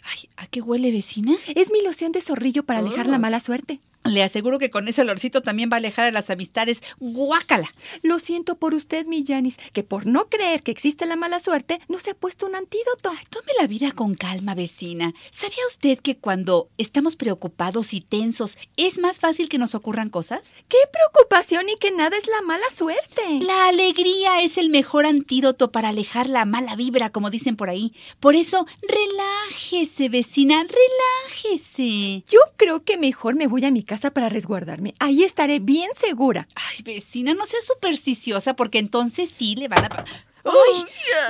Ay, ¿a qué huele, vecina? Es mi loción de zorrillo para alejar la mala suerte. Le aseguro que con ese olorcito también va a alejar a las amistades. ¡Guácala! Lo siento por usted, mi Janis, que por no creer que existe la mala suerte, no se ha puesto un antídoto. Ay, tome la vida con calma, vecina. ¿Sabía usted que cuando estamos preocupados y tensos es más fácil que nos ocurran cosas? ¡Qué preocupación y que nada es la mala suerte! La alegría es el mejor antídoto para alejar la mala vibra, como dicen por ahí. Por eso, relájese, vecina, relájese. Yo creo que mejor me voy a mi casa para resguardarme. Ahí estaré bien segura. Ay, vecina, no sea supersticiosa porque entonces sí le van a... ¡Ay!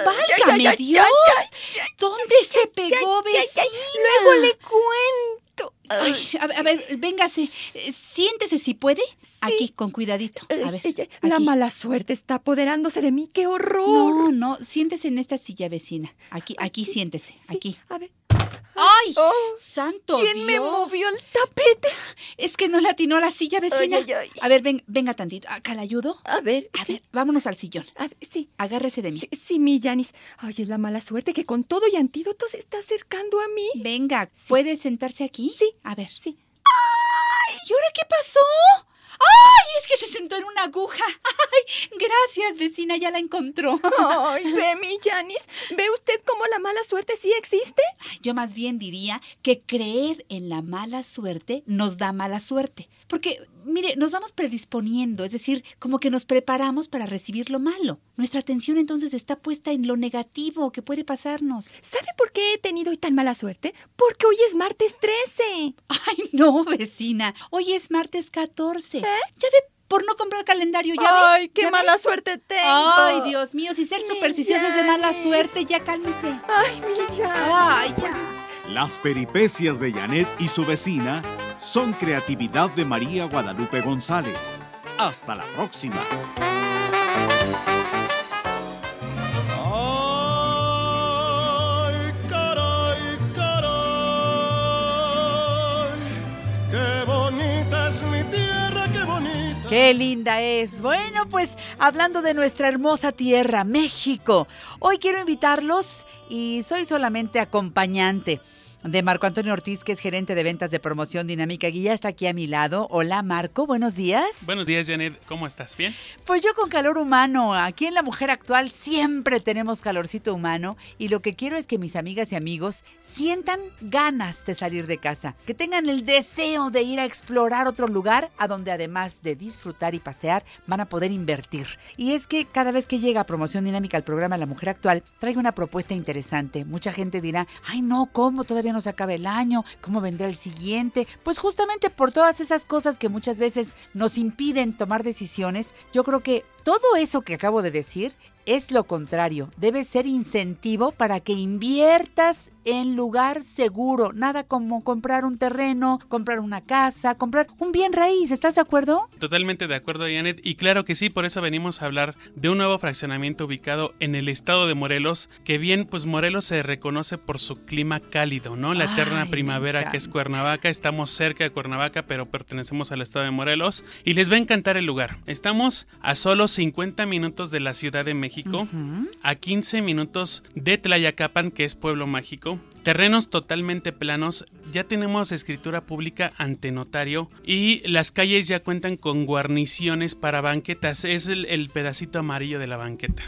¡Válgame Dios! ¿Dónde se pegó, vecina? Luego le cuento. Ay, a, a ver, véngase. Eh, Siéntese si puede. Aquí, con cuidadito. A ver. La aquí. mala suerte está apoderándose de mí. ¡Qué horror! No, no, siéntese en esta silla vecina. Aquí, aquí, siéntese. Aquí. A ver. ¡Ay! Oh, ¡Santo ¿Quién me movió el tapete? Es que no le atinó a la silla, vecina. Ay, ay, ay. A ver, ven- venga tantito. ¿Acá la ayudo? A ver, A sí. ver, vámonos al sillón. A ver, sí. Agárrese de mí. Sí, sí, mi Janis. Ay, es la mala suerte que con todo y antídoto se está acercando a mí. Venga, ¿puede sentarse aquí? Sí. A ver. Sí. ¡Ay! ¿Y ahora qué pasó? ¡Ay! Es que se sentó en una aguja. ¡Ay! Gracias, vecina, ya la encontró. Ay, ve, mi Janis. ¿Ve usted cómo la mala suerte sí existe? Yo más bien diría que creer en la mala suerte nos da mala suerte. Porque, mire, nos vamos predisponiendo, es decir, como que nos preparamos para recibir lo malo. Nuestra atención entonces está puesta en lo negativo que puede pasarnos. ¿Sabe por qué he tenido hoy tan mala suerte? Porque hoy es martes 13. Ay, no, vecina. Hoy es martes 14. Ya ve, por no comprar calendario. ¿Ya Ay, ve? qué ¿Ya mala ve? suerte tengo. Ay, Dios mío, si ser supersticioso es de mala suerte, ya cálmese. Ay, mi ya. Ay, ya. Las peripecias de Janet y su vecina son creatividad de María Guadalupe González. Hasta la próxima. Ay, caray, caray, qué bonita es mi tierra, qué bonita. Qué linda es. Bueno, pues hablando de nuestra hermosa tierra, México, hoy quiero invitarlos y soy solamente acompañante de Marco Antonio Ortiz, que es gerente de ventas de promoción dinámica ya está aquí a mi lado. Hola Marco, buenos días. Buenos días, Janet. ¿Cómo estás? ¿Bien? Pues yo con calor humano, aquí en La Mujer Actual siempre tenemos calorcito humano y lo que quiero es que mis amigas y amigos sientan ganas de salir de casa, que tengan el deseo de ir a explorar otro lugar a donde además de disfrutar y pasear van a poder invertir. Y es que cada vez que llega Promoción Dinámica al programa La Mujer Actual, traigo una propuesta interesante. Mucha gente dirá, ay no, ¿cómo? Todavía no se acaba el año, ¿cómo vendrá el siguiente? Pues justamente por todas esas cosas que muchas veces nos impiden tomar decisiones, yo creo que todo eso que acabo de decir es lo contrario. Debe ser incentivo para que inviertas en lugar seguro. Nada como comprar un terreno, comprar una casa, comprar un bien raíz. ¿Estás de acuerdo? Totalmente de acuerdo, Janet. Y claro que sí, por eso venimos a hablar de un nuevo fraccionamiento ubicado en el estado de Morelos, que bien, pues Morelos se reconoce por su clima cálido, ¿no? La eterna Ay, primavera que es. Cuernavaca. Estamos cerca de Cuernavaca, pero pertenecemos al estado de Morelos. Y les va a encantar el lugar. Estamos a solo 50 minutos de la Ciudad de México, a 15 minutos de Tlayacapan, que es pueblo mágico. Terrenos totalmente planos, ya tenemos escritura pública ante notario y las calles ya cuentan con guarniciones para banquetas. Es el, el pedacito amarillo de la banqueta.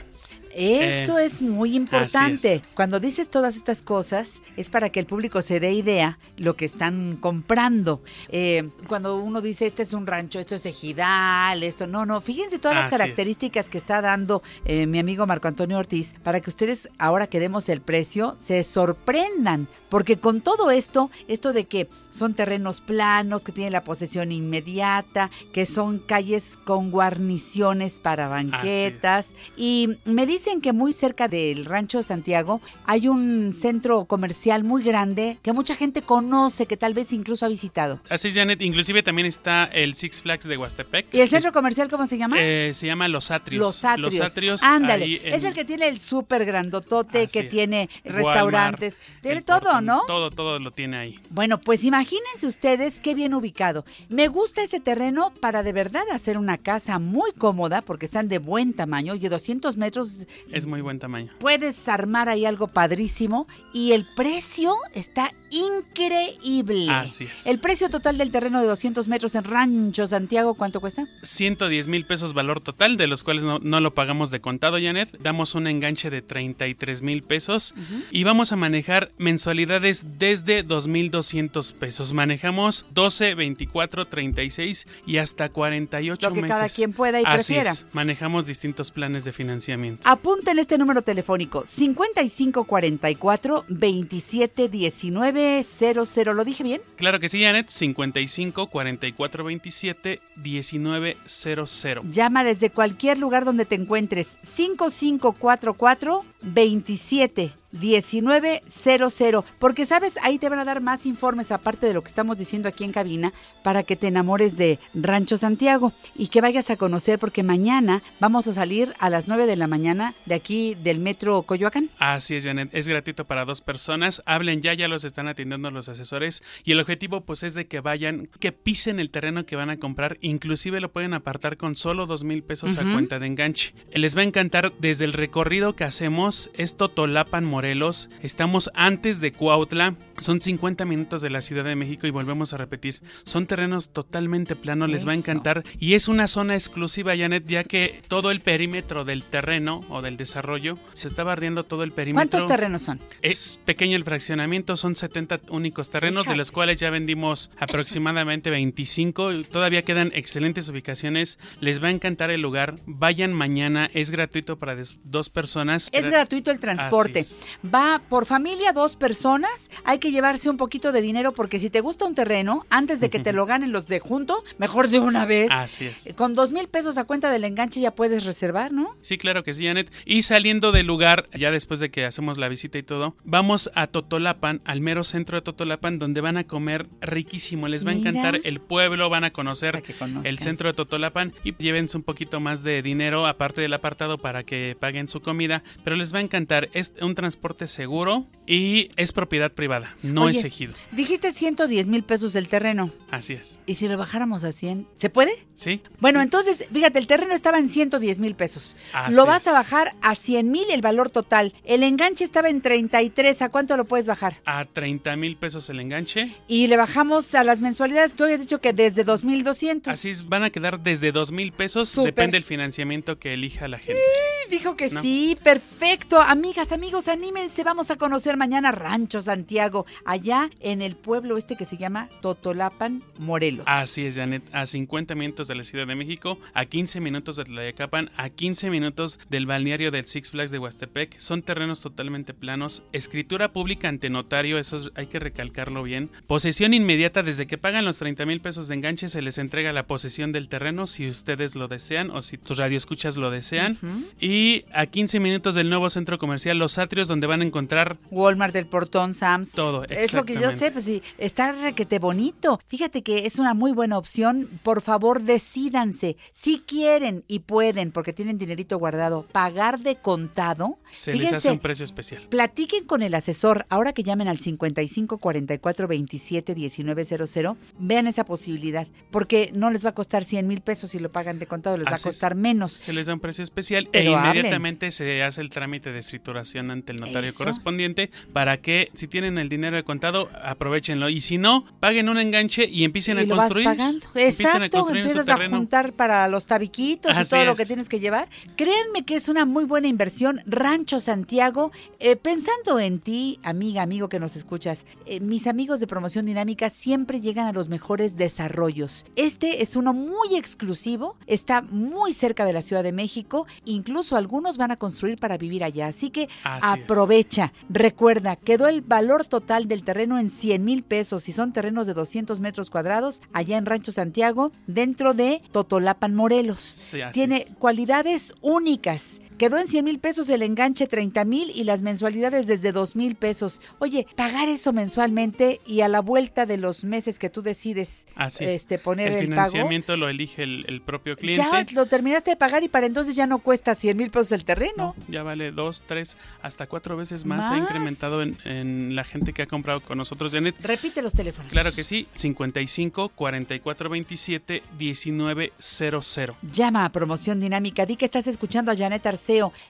Eso Eh, es muy importante. Cuando dices todas estas cosas es para que el público se dé idea lo que están comprando. Eh, cuando uno dice este es un rancho, esto es ejidal, esto no, no. Fíjense todas las es. características que está dando eh, mi amigo Marco Antonio Ortiz para que ustedes ahora que demos el precio se sorprendan. Porque con todo esto, esto de que son terrenos planos, que tienen la posesión inmediata, que son calles con guarniciones para banquetas. Y me dicen que muy cerca del Rancho Santiago hay un centro comercial muy grande que mucha gente conoce, que tal vez incluso ha visitado. Así es, Janet. Inclusive también está el Six Flags de Huastepec. ¿Y el centro comercial cómo se llama? Eh, se llama Los Atrios. Los Atrios. Atrios, Ándale. en- Es el que tiene el súper grandotote, Así que es. tiene Walmart, restaurantes. Tiene todo, Portón, ¿no? Todo, todo lo tiene ahí. Bueno, pues imagínense ustedes qué bien ubicado. Me gusta ese terreno para de verdad hacer una casa muy cómoda porque están de buen tamaño. Oye, 200 metros Es muy buen tamaño. puedes armar ahí algo padrísimo y el precio está increíble. Así es. El precio total del terreno de 200 metros en Rancho Santiago, ¿cuánto cuesta? 110 mil pesos valor total, de los cuales no, no lo pagamos de contado, Janet. Damos un enganche de 33 mil pesos y vamos a manejar mensualidades desde 2.200 pesos. Manejamos 12, 24, 36 y hasta 48 Lo que meses. cada quien pueda y Así prefiera. es. Manejamos distintos planes de financiamiento. Apunten este número telefónico 5544 271900. ¿Lo dije bien? Claro que sí, Janet. 55 44 27 1900. Llama desde cualquier lugar donde te encuentres. 5544 27 1900. Porque sabes, ahí te van a dar más informes aparte de lo que estamos diciendo aquí en cabina para que te enamores de Rancho Santiago y que vayas a conocer porque mañana vamos a salir a las 9 de la mañana de aquí del metro Coyoacán. Así es, Janet. Es gratuito para dos personas. Hablen ya, ya los están atendiendo los asesores. Y el objetivo, pues, es de que vayan, que pisen el terreno que van a comprar. Inclusive lo pueden apartar con solo dos mil pesos a cuenta de enganche. Les va a encantar desde el recorrido que hacemos. Es Totolapan, Morelos. Estamos antes de Cuautla. Son 50 minutos de la Ciudad de México y volvemos a repetir. Son terrenos totalmente planos. Les va a encantar. Y es una zona exclusiva, Janet, ya que todo el perímetro del terreno o del desarrollo se está barriendo todo el perímetro. ¿Cuántos terrenos son? Es pequeño el fraccionamiento, son 70 únicos terrenos, de los cuales ya vendimos aproximadamente 25. y Todavía quedan excelentes ubicaciones. Les va a encantar el lugar. Vayan mañana, es gratuito para dos personas. Es Gra- gratuito el transporte. Va por familia dos personas. Hay que llevarse un poquito de dinero porque si te gusta un terreno, antes de que te lo ganen los de junto, mejor de una vez. Así es. Con dos mil pesos a cuenta del enganche ya puedes reservar, ¿no? Sí, claro que sí, Janet. Y saliendo del lugar, ya después de que hacemos la visita y todo, vamos a Totolapan, al mero centro de Totolapan, donde van a comer riquísimo. Les va a encantar el pueblo, van a conocer el centro de Totolapan y llévense un poquito más de dinero aparte del apartado para que paguen su comida. Pero les va a encantar. Es un transporte seguro y es propiedad privada, no Oye, es ejido. Dijiste 110 mil pesos del terreno. Así es. ¿Y si rebajáramos a 100? ¿Se puede? Sí. Bueno, entonces, fíjate, el terreno estaba en 110 mil pesos. Así lo vas es. a bajar a 100 mil el valor total. El enganche estaba en 33. ¿A cuánto lo puedes bajar? A 30 mil pesos el enganche. Y le bajamos a las mensualidades. Tú habías dicho que desde 2,200. Así es, van a quedar desde dos mil pesos. Depende del financiamiento que elija la gente. Dijo que ¿No? sí, perfecto. Amigas, amigos, anímense. Vamos a conocer mañana Rancho Santiago, allá en el pueblo este que se llama Totolapan, Morelos. Así es, Janet. A 50 minutos de la Ciudad de México, a 15 minutos de Tlayacapan, a 15 minutos del balneario del Six Flags de Huastepec. Son terrenos totalmente planos. Escritura pública ante notario, eso es- hay que recalcarlo bien. Posesión inmediata, desde que pagan los 30 mil pesos de enganche, se les entrega la posesión del terreno si ustedes lo desean o si tus radioescuchas lo desean. Y a 15 minutos del nuevo centro comercial Los Atrios, donde van a encontrar Walmart del Portón, Sam's. todo. Es lo que yo sé, pues sí, está requete bonito. Fíjate que es una muy buena opción. Por favor, decídanse. Si quieren y pueden, porque tienen dinerito guardado, pagar de contado. Se les hace un precio especial. Platiquen con el asesor, ahora que llamen al 55 44 27 1900, vean esa posibilidad, porque no les va a costar 100 mil pesos si lo pagan de contado, les va a costar menos. Se les da un precio especial Pero e hablen. inmediatamente se hace el trámite de escrituración ante el notario Eso. correspondiente para que si tienen el dinero de contado, aprovechenlo y si no, paguen un enganche y empiecen y a lo vas construir. pagando. Empiecen a Exacto, construir empiezas a juntar para los tabiquitos y todo lo que tienes que llevar. Créanme que es una muy buena inversión. Rancho Santiago, eh, pensando en ti, amiga, amigo que nos escuchas, eh, mis amigos de Promoción Dinámica siempre llegan a los mejores desarrollos. Este es uno muy exclusivo, está muy cerca de la Ciudad de México, incluso algunos van a construir para vivir allá. Así que Así es. aprovecha. Recuerda, quedó el valor total del terreno en 100 mil pesos. Si son terrenos de 200 metros cuadrados, allá en Rancho Santiago, dentro de Totolapan, Morelos. Sí, Tiene es. cualidades únicas. Quedó en 100 mil pesos el enganche 30 mil y las mensualidades desde 2 mil pesos. Oye, pagar eso mensualmente y a la vuelta de los meses que tú decides Así es. este, poner el el, pago. financiamiento lo elige el, el propio cliente. Ya lo terminaste de pagar y para entonces ya no cuesta 100 mil pesos el terreno. Ya vale dos, tres, hasta cuatro veces más. Se ha Más. incrementado en, en la gente que ha comprado con nosotros, Janet. Repite los teléfonos. Claro que sí, 55 44 27 1900. Llama a Promoción Dinámica. Di que estás escuchando a Janet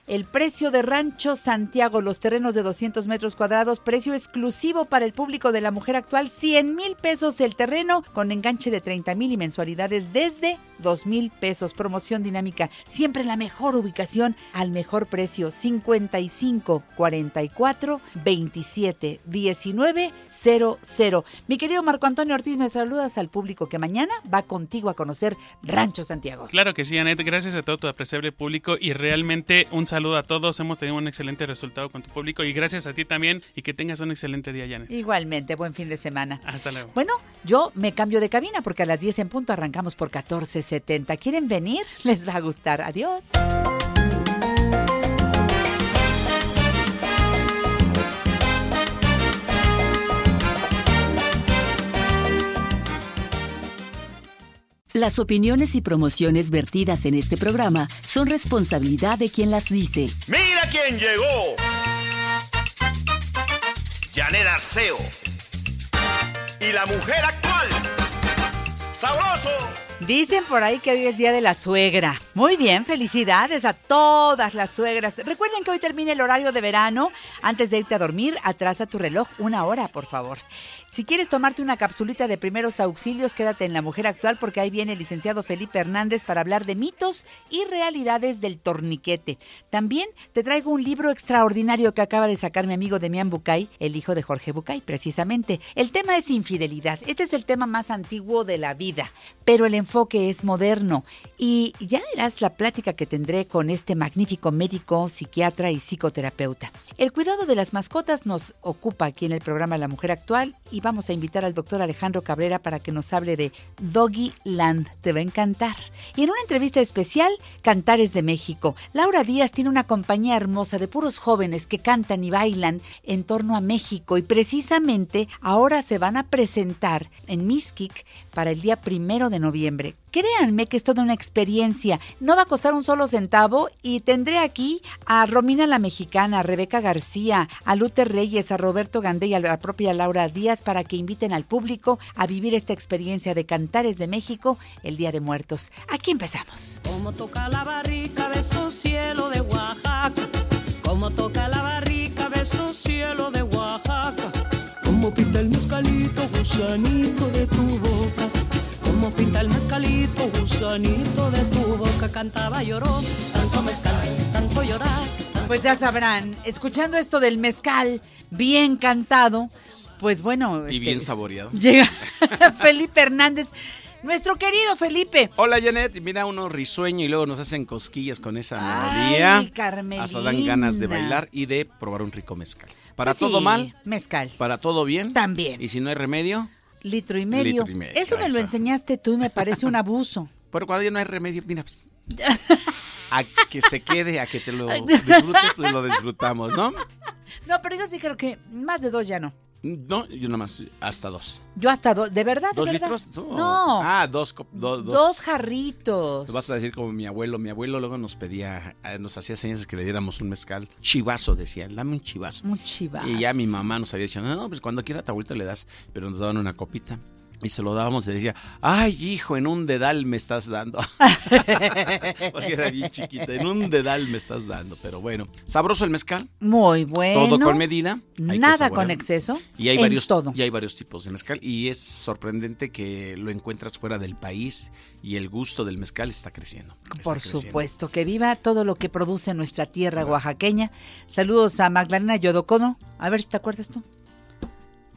El precio de Rancho Santiago, los terrenos de 200 metros cuadrados, precio exclusivo para el público de la mujer actual, 100 mil pesos el terreno con enganche de 30 mil y mensualidades desde 2 mil pesos. Promoción Dinámica, siempre la mejor ubicación, al mejor precio, 55 44 27 19 00. Mi querido Marco Antonio Ortiz, me saludas al público que mañana va contigo a conocer Rancho Santiago. Claro que sí, Anet, gracias a todo tu apreciable público y realmente un saludo a todos. Hemos tenido un excelente resultado con tu público y gracias a ti también y que tengas un excelente día, Janet. Igualmente, buen fin de semana. Hasta luego. Bueno, yo me cambio de cabina porque a las 10 en punto arrancamos por 14.70. ¿Quieren venir? Les va a gustar. Adiós. Las opiniones y promociones vertidas en este programa son responsabilidad de quien las dice. Mira quién llegó. Janet Arceo. Y la mujer actual. Sabroso. Dicen por ahí que hoy es día de la suegra. Muy bien, felicidades a todas las suegras. Recuerden que hoy termina el horario de verano. Antes de irte a dormir, atrasa tu reloj una hora, por favor. Si quieres tomarte una capsulita de primeros auxilios, quédate en La Mujer Actual porque ahí viene el licenciado Felipe Hernández para hablar de mitos y realidades del torniquete. También te traigo un libro extraordinario que acaba de sacar mi amigo Demián Bucay, el hijo de Jorge Bucay, precisamente. El tema es infidelidad. Este es el tema más antiguo de la vida, pero el enfoque es moderno y ya verás la plática que tendré con este magnífico médico, psiquiatra y psicoterapeuta. El cuidado de las mascotas nos ocupa aquí en el programa La Mujer Actual y vamos a invitar al doctor Alejandro Cabrera para que nos hable de Doggy Land. Te va a encantar. Y en una entrevista especial, Cantares de México. Laura Díaz tiene una compañía hermosa de puros jóvenes que cantan y bailan en torno a México y precisamente ahora se van a presentar en Miskik para el día primero de noviembre. Créanme que es toda una experiencia. No va a costar un solo centavo y tendré aquí a Romina la Mexicana, a Rebeca García, a Luther Reyes, a Roberto Gandé y a la propia Laura Díaz para que inviten al público a vivir esta experiencia de Cantares de México el Día de Muertos. Aquí empezamos. Como toca la cielo de Oaxaca. Como toca la cielo de Oaxaca. Como pinta el de tu boca. Como pinta el mezcalito, gusanito de tu boca. Cantaba, lloró, tanto mezcal, tanto llorar. Pues ya sabrán, escuchando esto del mezcal bien cantado, pues bueno. Y este, bien saboreado. Llega Felipe Hernández. Nuestro querido Felipe. Hola Janet, mira uno risueño y luego nos hacen cosquillas con esa Ay, melodía. Carmelina. Hasta dan ganas de bailar y de probar un rico mezcal. Para Pues todo sí, mal, Mezcal. para todo bien. También. Y si no hay remedio, Litro y medio. Litro y medio, Eso me lo eso. enseñaste tú y me parece un abuso. pero cuando ya no hay remedio, mira, pues, a que se quede, a que te lo disfrutes, pues lo disfrutamos, ¿no? No, pero yo sí creo que más de dos ya no. No, yo nomás hasta dos. Yo hasta dos, ¿de verdad? ¿De ¿Dos verdad? litros? No. No. Ah, dos, do- dos. Dos jarritos. Vas a decir como mi abuelo. Mi abuelo luego nos pedía, eh, nos hacía señas que le diéramos un mezcal. Chivazo, decía, dame un chivazo. Un chivazo. Y ya mi mamá nos había dicho, no, no, pues cuando quiera tu abuelita le das. Pero nos daban una copita. Y se lo dábamos y decía, ay, hijo, en un dedal me estás dando. Porque era bien chiquita, en un dedal me estás dando. Pero bueno, sabroso el mezcal. Muy bueno. Todo con medida. Nada con exceso. Y hay en varios todo. y hay varios tipos de mezcal y es sorprendente que lo encuentras fuera del país y el gusto del mezcal está creciendo. está Por creciendo. supuesto, que viva todo lo que produce nuestra tierra oaxaqueña. Saludos a Magdalena Yodocono. A ver si te acuerdas tú.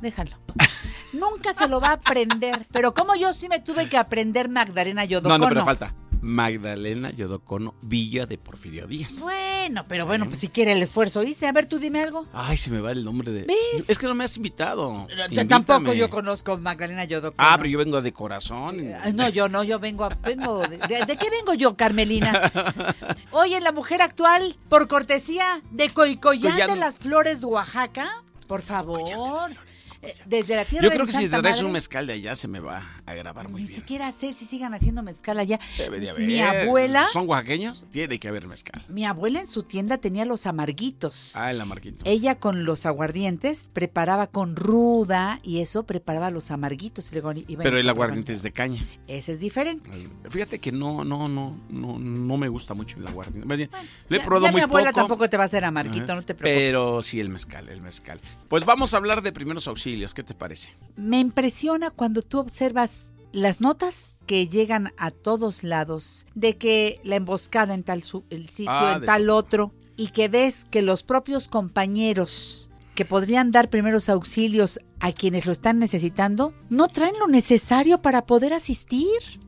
Déjalo. Nunca se lo va a aprender. Pero como yo sí me tuve que aprender Magdalena No, Yodocono. no, pero falta. Magdalena Yodocono Villa de Porfirio Díaz. Bueno, pero bueno, pues si quiere el esfuerzo hice. A ver, tú dime algo. Ay, se me va el nombre de. ¿Ves? Es que no me has invitado. T- Tampoco yo conozco Magdalena Yodocono. Ah, pero yo vengo de corazón. Ay, No, yo no, yo vengo a, vengo de, de- ¿de qué vengo yo, Carmelina? Hoy en La Mujer Actual, por cortesía de Coicoyán Coyán. de las Flores Oaxaca, por favor. Eh, Desde la tierra Yo de creo mi que si te traes Madre, un mezcal de allá se me va a grabar muy Ni bien. siquiera sé si sigan haciendo mezcal allá. Debe de haber. Mi abuela, ¿Son oaxaqueños? Tiene que haber mezcal. mi abuela en su tienda tenía los amarguitos. Ah, el amarguito. Ella con los aguardientes preparaba con ruda y eso preparaba los amarguitos. y Pero el aguardiente es de caña. Ese es diferente. Fíjate que no, no, no, no, no me gusta mucho el aguardiente. He Ya- probado ya muy mi abuela poco. tampoco te va a hacer amarguito, Ajá. no te preocupes. Pero sí el mezcal, el mezcal. Pues vamos a hablar de primeros auxilios. ¿Qué te parece? Me impresiona cuando tú observas las notas que llegan a todos lados de que la emboscada en tal su- el sitio, Ah, en tal eso. otro, y que ves que los propios compañeros que podrían dar primeros auxilios a quienes lo están necesitando, no traen lo necesario para poder asistir.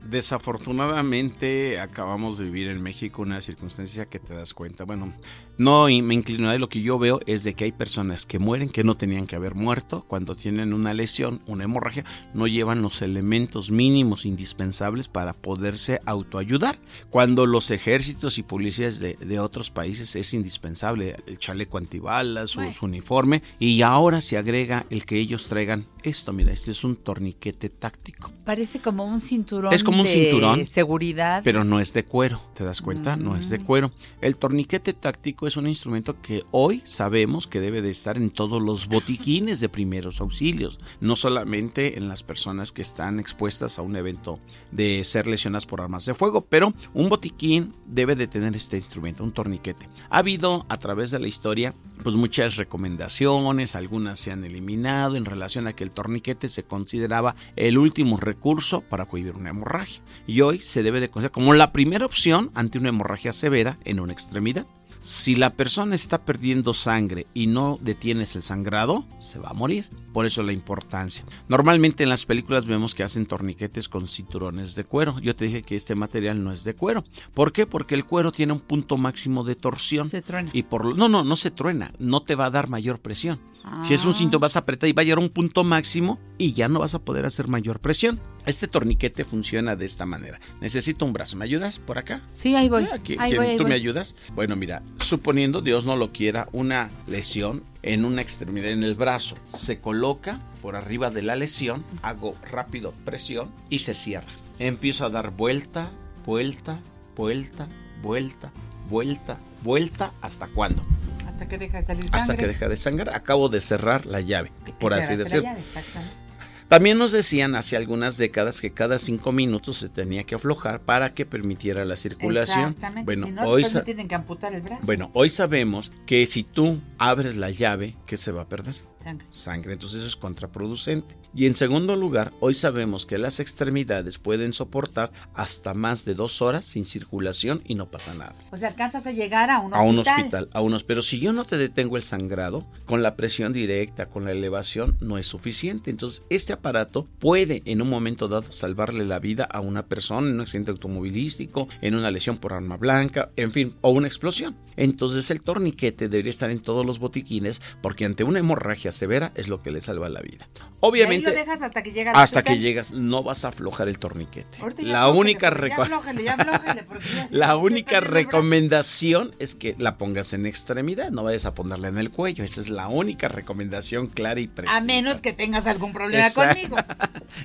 Desafortunadamente acabamos de vivir en México una circunstancia que te das cuenta. Bueno, no y me inclino de lo que yo veo es de que hay personas que mueren que no tenían que haber muerto cuando tienen una lesión, una hemorragia, no llevan los elementos mínimos indispensables para poderse autoayudar. Cuando los ejércitos y policías de, de otros países es indispensable el chaleco antibalas, su, su uniforme y ahora se agrega el que ellos traigan esto. Mira, este es un torniquete táctico. Parece como un cinturón Es como un de cinturón, seguridad. Pero no es de cuero, ¿te das cuenta? No es de cuero. El torniquete táctico es un instrumento que hoy sabemos que debe de estar en todos los botiquines de primeros auxilios, no solamente en las personas que están expuestas a un evento de ser lesionadas por armas de fuego, pero un botiquín debe de tener este instrumento, un torniquete. Ha habido a través de la historia pues muchas recomendaciones, algunas se han eliminado en relación a que el torniquete se consideraba el último recurso para cohibir una hemorragia y hoy se debe de considerar como la primera opción ante una hemorragia severa en una extremidad. Si la persona está perdiendo sangre y no detienes el sangrado, se va a morir. Por eso la importancia. Normalmente en las películas vemos que hacen torniquetes con cinturones de cuero. Yo te dije que este material no es de cuero. ¿Por qué? Porque el cuero tiene un punto máximo de torsión. Se truena. Y por no, no, no se truena, no te va a dar mayor presión. Si es un Ah. cinto vas a apretar y va a llegar a un punto máximo y ya no vas a poder hacer mayor presión. Este torniquete funciona de esta manera. Necesito un brazo. ¿Me ayudas por acá? Sí, ahí voy. Ah, ¿qui- ahí voy, ahí ¿Tú voy. me ayudas? Bueno, mira, suponiendo Dios no lo quiera, una lesión en una extremidad, en el brazo, se coloca por arriba de la lesión, hago rápido presión y se cierra. Empiezo a dar vuelta, vuelta, vuelta, vuelta, vuelta, vuelta, ¿hasta cuándo? Hasta que deja de salir sangre. Hasta que deja de sangrar. Acabo de cerrar la llave, por así decirlo. También nos decían hace algunas décadas que cada cinco minutos se tenía que aflojar para que permitiera la circulación. Exactamente. Bueno, si no, hoy tienen que amputar el brazo. bueno, hoy sabemos que si tú abres la llave, ¿qué se va a perder? Sangre. Sangre, entonces eso es contraproducente. Y en segundo lugar, hoy sabemos que las extremidades pueden soportar hasta más de dos horas sin circulación y no pasa nada. O sea, alcanzas a llegar a un A hospital. un hospital, a unos. Pero si yo no te detengo el sangrado, con la presión directa, con la elevación, no es suficiente. Entonces, este aparato puede en un momento dado salvarle la vida a una persona en un accidente automovilístico, en una lesión por arma blanca, en fin, o una explosión. Entonces, el torniquete debería estar en todos los botiquines porque ante una hemorragia severa es lo que le salva la vida. Obviamente, Y ahí lo dejas hasta que llega al hasta que llegas, no vas a aflojar el torniquete. La única ya la única recomendación es que la pongas en extremidad, no vayas a ponerla en el cuello. Esa es la única recomendación clara y precisa. A menos que tengas algún problema Exacto. conmigo.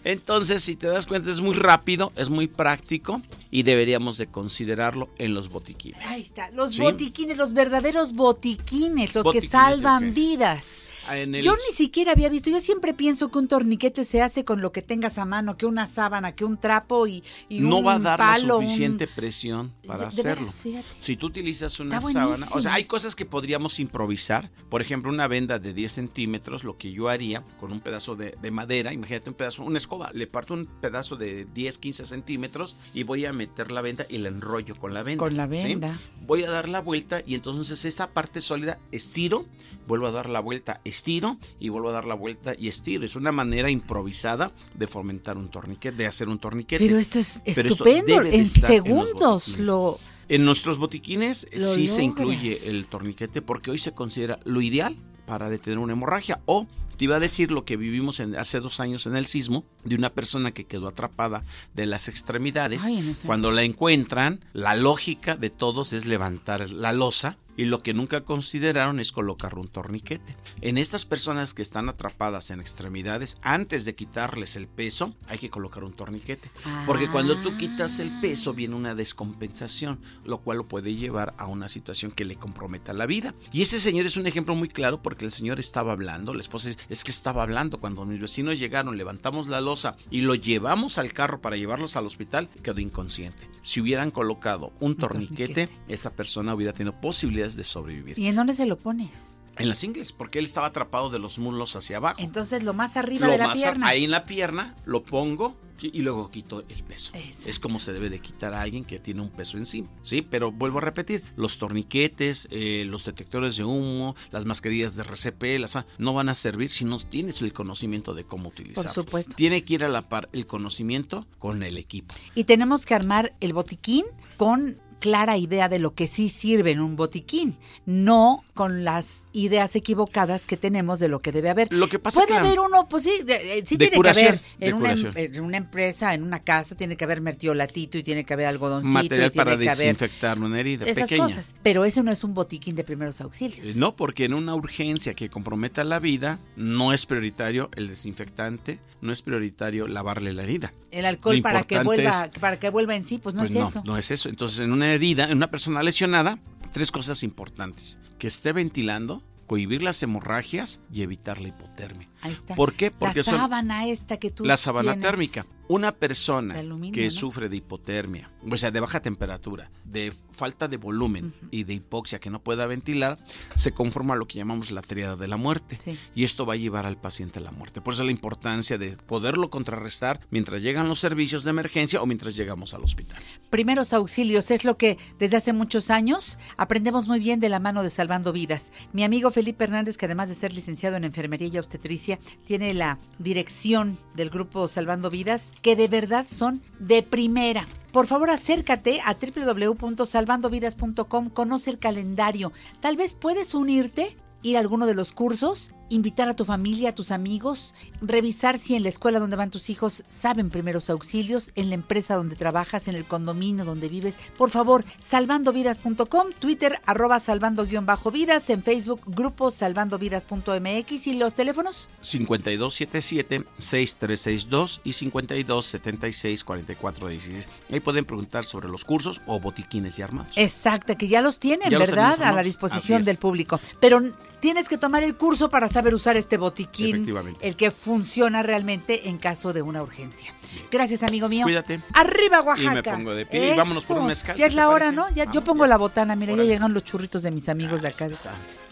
Entonces, si te das cuenta, es muy rápido, es muy práctico y deberíamos de considerarlo en los botiquines. Ahí está, los Sí. botiquines, los verdaderos botiquines, los Botiquines, que salvan vidas. Ah, el- Yo ni siquiera había visto, yo siempre pienso que un torniquete se hace con lo que tengas a mano, que una sábana, que un trapo y, y no un va a dar palo, la un- suficiente presión para hacerlo. veras. Si tú utilizas una sábana, o sea, hay cosas que podríamos improvisar. Por ejemplo, una venda de 10 centímetros, lo que yo haría con un pedazo de, de madera, imagínate un pedazo, una escoba, le parto un pedazo de 10, 15 centímetros y voy a meter la venda y la enrollo con la venda. Con la ¿sí? venda. Voy a dar la vuelta y entonces esta parte sólida estiro, vuelvo a dar la vuelta, estiro y vuelvo a dar la vuelta y estiro. Es una manera improvisada de fomentar un torniquete, de hacer un torniquete. Pero esto es Pero estupendo, en en segundos botiquines. lo... En nuestros botiquines Lo sí se incluye el torniquete porque hoy se considera lo ideal para detener una hemorragia. O te iba a decir lo que vivimos en- hace dos años en el sismo de una persona que quedó atrapada de las extremidades. Ay, no sé. Cuando la encuentran, la lógica de todos es levantar la losa. Y lo que nunca consideraron es colocar un torniquete. En estas personas que están atrapadas en extremidades, antes de quitarles el peso, hay que colocar un torniquete. Porque cuando tú quitas el peso viene una descompensación, lo cual lo puede llevar a una situación que le comprometa la vida. Y ese señor es un ejemplo muy claro porque el señor estaba hablando, la esposa dice, es que estaba hablando cuando mis vecinos llegaron, levantamos la losa y lo llevamos al carro para llevarlos al hospital, quedó inconsciente. Si hubieran colocado un torniquete, esa persona hubiera tenido posibilidades de sobrevivir. ¿Y en dónde se lo pones? En las ingles, porque él estaba atrapado de los muslos hacia abajo. Entonces lo más arriba Lo de la más pierna. ahí en la pierna lo pongo y luego quito el peso. Es como se debe de quitar a alguien que tiene un peso encima, ¿sí? Pero vuelvo a repetir, los torniquetes, eh, los detectores de humo, las mascarillas de RCP, las, no van a servir si no tienes el conocimiento de cómo utilizarlo. supuesto. Tiene que ir a la par el conocimiento con el equipo. Y tenemos que armar el botiquín con clara idea de lo que sí sirve en un botiquín, no con las ideas equivocadas que tenemos de lo que debe haber. Lo que pasa Puede que haber uno, pues sí, de- eh, sí De tiene curación, que haber en una, em- en una empresa, en una casa, tiene que haber mertiolatito y tiene que haber algodoncito Material y tiene para que haber desinfectar una herida esas pequeña. cosas. Pero ese no es un botiquín de primeros auxilios. Eh, No, porque en una urgencia que comprometa la vida, no es prioritario el desinfectante, no es prioritario lavarle la herida. El alcohol para que vuelva, es- para que vuelva en sí, pues no Pues es eso. No es eso. Entonces, en una herida, en una persona lesionada, tres cosas importantes. Que esté ventilando, cohibir las hemorragias y evitar la hipotermia. Ahí está. ¿Por qué? Porque la son- sábana esta que tú la sábana térmica. Una persona aluminio, que ¿no? sufre de hipotermia, o sea, de baja temperatura, de falta de volumen y de hipoxia que no pueda ventilar, se conforma a lo que llamamos la triada de la muerte. Sí. Y esto va a llevar al paciente a la muerte. Por eso la importancia de poderlo contrarrestar mientras llegan los servicios de emergencia o mientras llegamos al hospital. Primeros auxilios es lo que desde hace muchos años aprendemos muy bien de la mano de Salvando Vidas. Mi amigo Felipe Hernández, que además de ser licenciado en enfermería y obstetricia, tiene la dirección del grupo Salvando Vidas, que de verdad son de primera. Por favor, acércate a www.salvandovidas.com, conoce el calendario. Tal vez puedes unirte, ir a alguno de los cursos, invitar a tu familia, a tus amigos, revisar si en la escuela donde van tus hijos saben primeros auxilios, en la empresa donde trabajas, en el condominio donde vives. Por favor, salvandovidas.com, Twitter arroba salvando-vidas, en Facebook grupo salvandovidas.mx y los teléfonos 5277-6362 y 5276-4416. Ahí pueden preguntar sobre los cursos o botiquines y armados. Exacto, que ya los tienen, Ya ¿verdad? a la disposición del público. Pero tienes que tomar el curso para saber usar este botiquín, Efectivamente. el que funciona realmente en caso de una urgencia. Gracias, amigo mío. Cuídate. Arriba, Oaxaca. Y me pongo de pie y vámonos por un mezcal, Ya ¿qué es la hora, parece? ¿no? Ya, yo pongo la botana, mira, ya llegan los churritos de mis amigos de acá.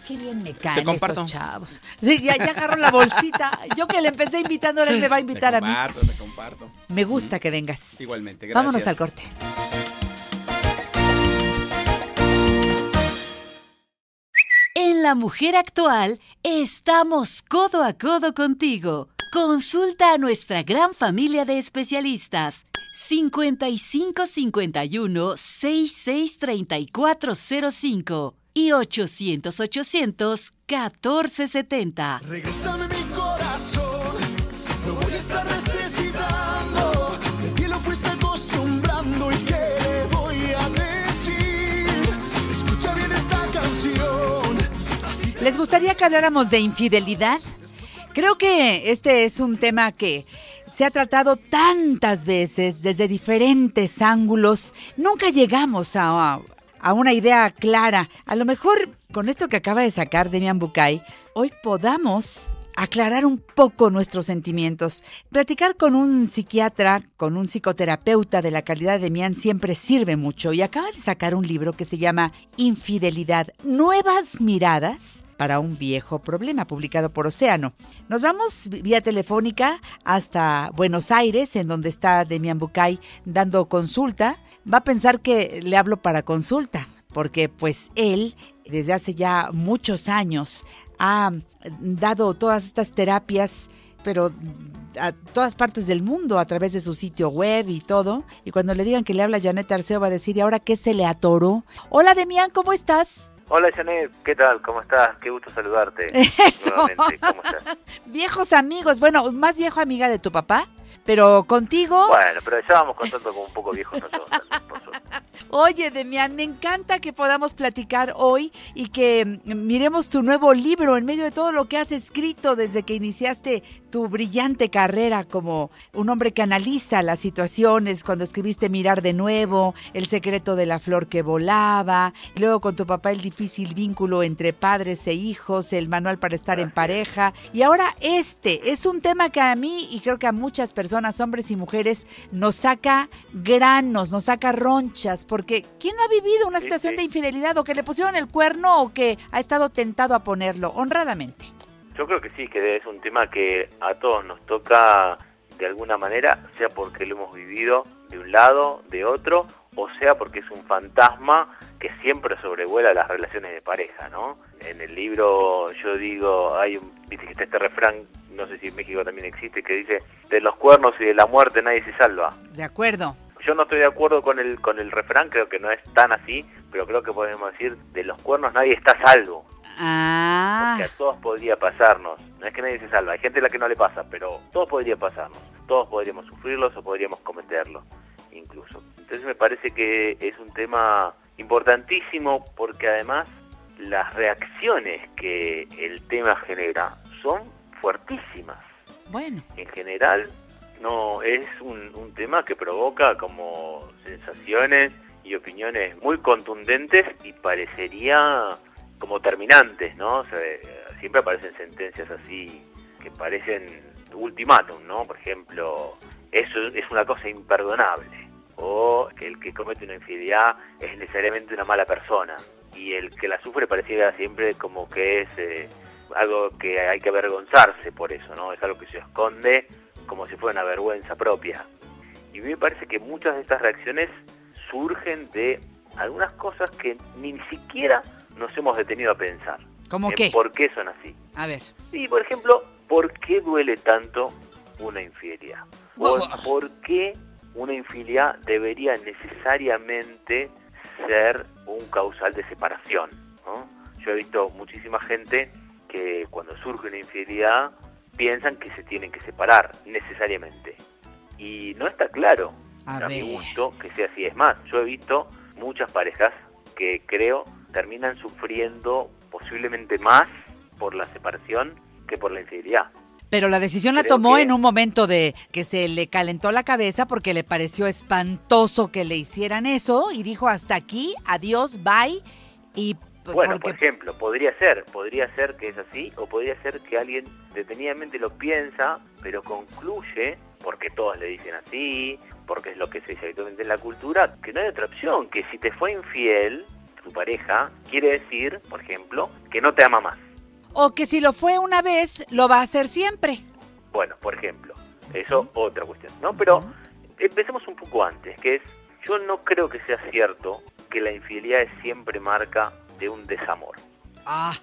Qué bien me caen estos chavos. Sí, ya, ya agarró la bolsita. Yo que le empecé invitando, ahora él me va a invitar te a mí. comparto, te comparto. Me gusta que vengas. Igualmente, gracias. Vámonos al corte. En La Mujer Actual estamos codo a codo contigo. Consulta a nuestra gran familia de especialistas. 5551 663405 y 800 800 1470. Regrésame mi corazón, ¿Les gustaría que habláramos de infidelidad? Creo que este es un tema que se ha tratado tantas veces desde diferentes ángulos. Nunca llegamos a, a una idea clara. A lo mejor con esto que acaba de sacar Demian Bucay, hoy podamos aclarar un poco nuestros sentimientos. Platicar con un psiquiatra, con un psicoterapeuta de la calidad de Demian siempre sirve mucho y acaba de sacar un libro que se llama Infidelidad, Nuevas Miradas para un viejo problema, publicado por Océano. Nos vamos vía telefónica hasta Buenos Aires, en donde está Demian Bucay dando consulta. Va a pensar que le hablo para consulta, porque pues él, desde hace ya muchos años, ha dado todas estas terapias, pero a todas partes del mundo a través de su sitio web y todo. Y cuando le digan que le habla Janet Arceo va a decir, ¿y ahora qué se le atoró? Hola Demian, ¿cómo estás? Hola Janet, ¿qué tal? ¿Cómo estás? Qué gusto saludarte. Eso. ¿cómo estás? Viejos amigos, bueno, más viejo amiga de tu papá, pero contigo... Bueno, pero ya vamos contando como un poco viejos nosotros. Oye, Demian, me encanta que podamos platicar hoy y que mm, miremos tu nuevo libro en medio de todo lo que has escrito desde que iniciaste tu brillante carrera como un hombre que analiza las situaciones, cuando escribiste Mirar de nuevo, El secreto de la flor que volaba, y luego con tu papá el difícil vínculo entre padres e hijos, el manual para estar en pareja, y ahora este es un tema que a mí y creo que a muchas personas, hombres y mujeres, nos saca granos, nos saca ronchas, porque ¿quién no ha vivido una situación de infidelidad o que le pusieron el cuerno o que ha estado tentado a ponerlo honradamente? Yo creo que sí, que es un tema que a todos nos toca de alguna manera, sea porque lo hemos vivido de un lado, de otro, o sea porque es un fantasma que siempre sobrevuela las relaciones de pareja, ¿no? En el libro yo digo, hay un, viste que está este refrán, no sé si en México también existe, que dice, de los cuernos y de la muerte nadie se salva. De acuerdo. Yo no estoy de acuerdo con el con el refrán, creo que no es tan así, pero creo que podemos decir, de los cuernos nadie está salvo. Ah. Porque a todos podría pasarnos. No es que nadie se salva, hay gente a la que no le pasa, pero todos podría pasarnos. Todos podríamos sufrirlos o podríamos cometerlos, incluso. Entonces me parece que es un tema importantísimo porque además las reacciones que el tema genera son fuertísimas. Bueno. En general, no es un, tema que provoca como sensaciones y opiniones muy contundentes y parecería como terminantes, ¿no? O siempre aparecen sentencias así que parecen ultimátum, ¿no? Por ejemplo, eso es una cosa imperdonable. O que el que comete una infidelidad es necesariamente una mala persona. Y el que la sufre pareciera siempre como que es eh, algo que hay que avergonzarse por eso, ¿no? Es algo que se esconde como si fuera una vergüenza propia. Y a mí me parece que muchas de estas reacciones surgen de algunas cosas que ni siquiera nos hemos detenido a pensar. ¿Cómo qué? ¿Por qué son así? A ver. Sí, por ejemplo, ¿por qué duele tanto una infidelidad? ¿Por, por qué una infidelidad debería necesariamente ser un causal de separación? ¿no? Yo he visto muchísima gente que cuando surge una infidelidad piensan que se tienen que separar necesariamente. Y no está claro, A a, mi gusto, que sea así. Es más, yo he visto muchas parejas que creo terminan sufriendo posiblemente más por la separación que por la infidelidad. Pero la decisión la tomó que- en un momento de que se le calentó la cabeza porque le pareció espantoso que le hicieran eso y dijo hasta aquí, adiós, bye. Y Bueno, porque por ejemplo, podría ser, podría ser que es así, o podría ser que alguien detenidamente lo piensa, pero concluye, porque todos le dicen así, porque es lo que se dice habitualmente en la cultura, que no hay otra opción, que si te fue infiel, tu pareja, quiere decir, por ejemplo, que no te ama más. o que si lo fue una vez, lo va a hacer siempre. Bueno, por ejemplo, eso otra cuestión, ¿no? Pero empecemos un poco antes, que es, yo no creo que sea cierto que la infidelidad es siempre marca de un desamor. Ah,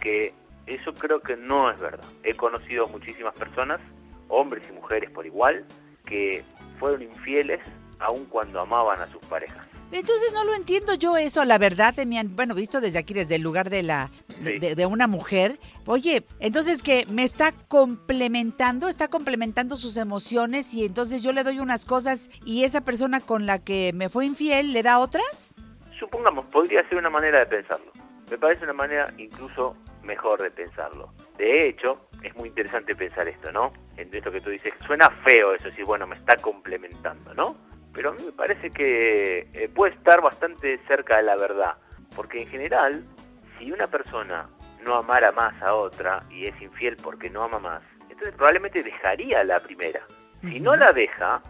Que eso creo que no es verdad. He conocido muchísimas personas, hombres y mujeres por igual, que fueron infieles aun cuando amaban a sus parejas. entonces no lo entiendo yo eso, la verdad, de mi, bueno, visto desde aquí, desde el lugar de la de- de una mujer. Oye, entonces que me está complementando, está complementando sus emociones y entonces yo le doy unas cosas y esa persona con la que me fue infiel le da otras. Supongamos, podría ser una manera de pensarlo. Me parece una manera incluso mejor de pensarlo. De hecho, es muy interesante pensar esto, ¿no? En esto que tú dices, suena feo eso, decir, bueno, me está complementando, ¿no? Pero a mí me parece que eh, puede estar bastante cerca de la verdad. Porque en general, si una persona no amara más a otra y es infiel porque no ama más, entonces probablemente dejaría a la primera. Si no la deja,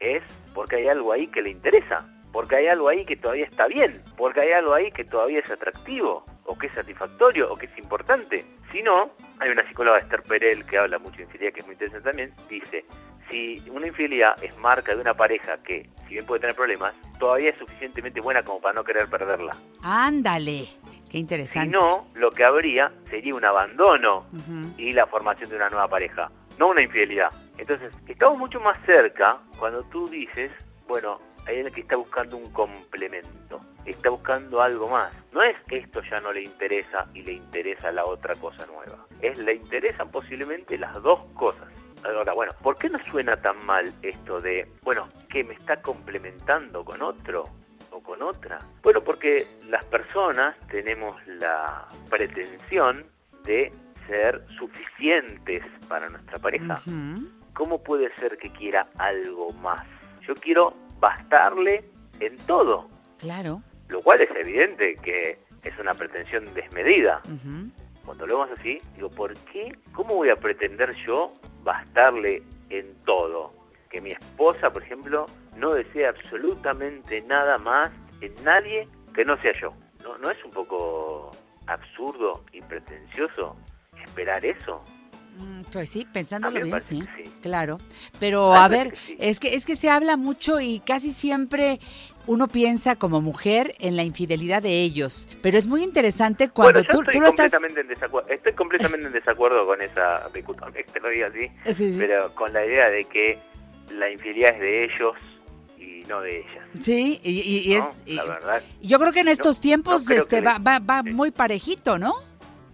es porque hay algo ahí que le interesa, porque hay algo ahí que todavía está bien, porque hay algo ahí que todavía es atractivo, o que es satisfactorio, o que es importante. Si no, hay una psicóloga, Esther Perel, que habla mucho de infidelidad, que es muy interesante también, dice, si una infidelidad es marca de una pareja que, si bien puede tener problemas, todavía es suficientemente buena como para no querer perderla. Ándale, qué Si interesante. no, lo que habría sería un abandono y la formación de una nueva pareja, no una infidelidad. Entonces, estamos mucho más cerca cuando tú dices, bueno, hay alguien que está buscando un complemento, está buscando algo más. No es que esto ya no le interesa y le interesa la otra cosa nueva. Es le interesan posiblemente las dos cosas. Ahora, bueno, ¿por qué no suena tan mal esto de, bueno, que me está complementando con otro? o con otra? Bueno, porque las personas tenemos la pretensión de ser suficientes para nuestra pareja. ¿Cómo puede ser que quiera algo más? Yo quiero bastarle en todo, Claro. lo cual es evidente que es una pretensión desmedida. Cuando lo vemos así, digo, ¿por qué? ¿Cómo voy a pretender yo bastarle en todo? Que mi esposa, por ejemplo, no desee absolutamente nada más en nadie que no sea yo. ¿No, no es un poco absurdo y pretencioso esperar eso? Mm, Pues sí, pensándolo bien, parece sí, claro. Pero A ver, parece que sí. es que es que se habla mucho y casi siempre uno piensa como mujer en la infidelidad de ellos. Pero es muy interesante cuando bueno, yo tú, estoy tú lo estás. completamente en. Estoy completamente en desacuerdo con esa, te lo diga así, Sí, pero con la idea de que la infidelidad es de ellos y no de ellas. Sí, y, y- y ¿no? es. y- la verdad. yo creo que en estos no tiempos este va, va muy parejito, ¿no?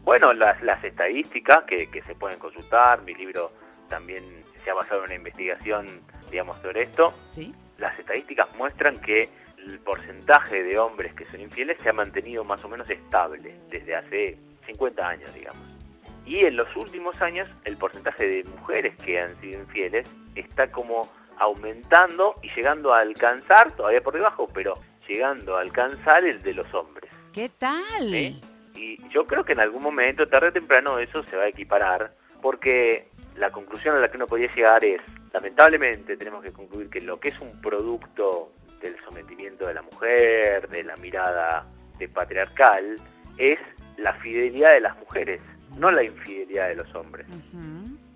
Bueno, las, las estadísticas que, que se pueden consultar, mi libro también se ha basado en una investigación, digamos, sobre esto. Sí. Las estadísticas muestran que el porcentaje de hombres que son infieles se ha mantenido más o menos estable desde hace 50 años, digamos. Y en los últimos años el porcentaje de mujeres que han sido infieles está como aumentando y llegando a alcanzar, todavía por debajo, pero llegando a alcanzar el de los hombres. ¿Qué tal? Y yo creo que en algún momento, tarde o temprano, eso se va a equiparar, porque la conclusión a la que uno podría llegar es, lamentablemente tenemos que concluir que lo que es un producto del sometimiento de la mujer, de la mirada de patriarcal, es la fidelidad de las mujeres, no la infidelidad de los hombres.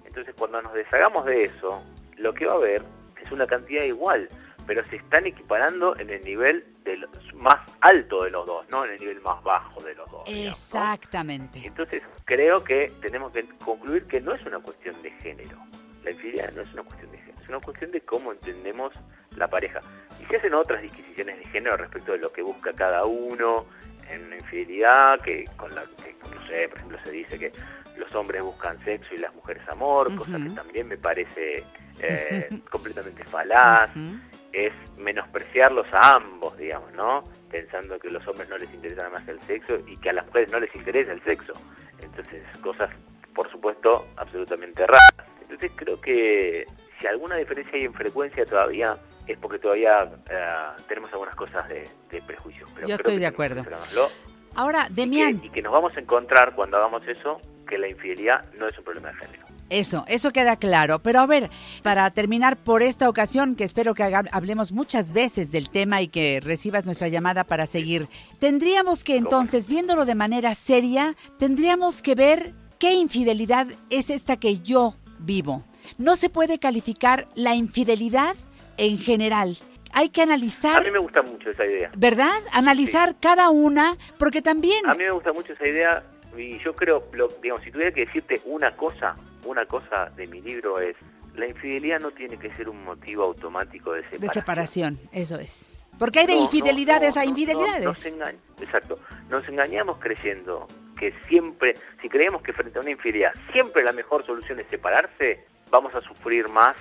Entonces cuando nos deshagamos de eso, lo que va a haber es una cantidad igual, pero se están equiparando en el nivel del más alto de los dos, no en el nivel más bajo de los dos. Exactamente. Entonces creo que tenemos que concluir que no es una cuestión de género. La infidelidad no es una cuestión de género, es una cuestión de cómo entendemos la pareja. Y se hacen otras disquisiciones de género respecto de lo que busca cada uno en una infidelidad, que con la que, no sé, por ejemplo, se dice que los hombres buscan sexo y las mujeres amor, cosa que también me parece eh, completamente falaz. Es menospreciarlos a ambos, digamos, ¿no? Pensando que a los hombres no les interesa nada más el sexo y que a las mujeres no les interesa el sexo. Entonces, cosas, por supuesto, absolutamente raras. Entonces, creo que si alguna diferencia hay en frecuencia todavía, es porque todavía eh, tenemos algunas cosas de, de prejuicios. Pero Yo estoy de acuerdo. Ahora, Y Demian, que, y que nos vamos a encontrar cuando hagamos eso, que la infidelidad no es un problema de género. Eso, eso queda claro. Pero a ver, para terminar por esta ocasión, que espero que hablemos muchas veces del tema y que recibas nuestra llamada para seguir, tendríamos que entonces, viéndolo de manera seria, tendríamos que ver qué infidelidad es esta que yo vivo. No se puede calificar la infidelidad en general. Hay que A analizar, mí me gusta mucho esa idea. ¿verdad? Analizar cada una, porque también... A mí me gusta mucho esa idea y yo creo, lo- digamos, si tuviera que decirte una cosa, una cosa de mi libro es, la infidelidad no tiene que ser un motivo automático de De separación. separación, eso es. Porque hay de No, infidelidades no, a infidelidades. no, nos engañ- exacto. Nos engañamos creyendo que siempre, si creemos que frente a una infidelidad siempre la mejor solución es separarse, vamos a sufrir más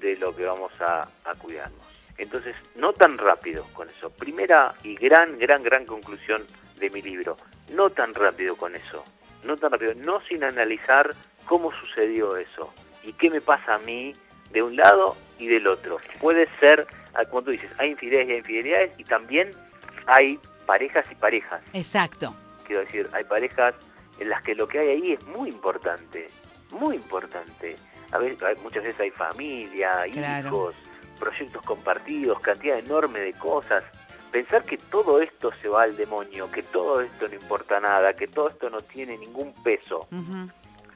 de lo que vamos a, a cuidarnos. Entonces, no tan rápido con eso. Primera y gran, gran, gran conclusión de mi libro. No tan rápido con eso. No tan rápido. No sin analizar cómo sucedió eso. Y qué me pasa a mí de un lado y del otro. Puede ser, ah, como tú dices, hay infidelidades y hay infidelidades y también hay parejas y parejas. Exacto. Quiero decir, hay parejas en las que lo que hay ahí es muy importante. Muy importante. A ver, muchas veces hay familia, Claro. hijos, proyectos compartidos, cantidad enorme de cosas. Pensar que todo esto se va al demonio, que todo esto no importa nada, que todo esto no tiene ningún peso,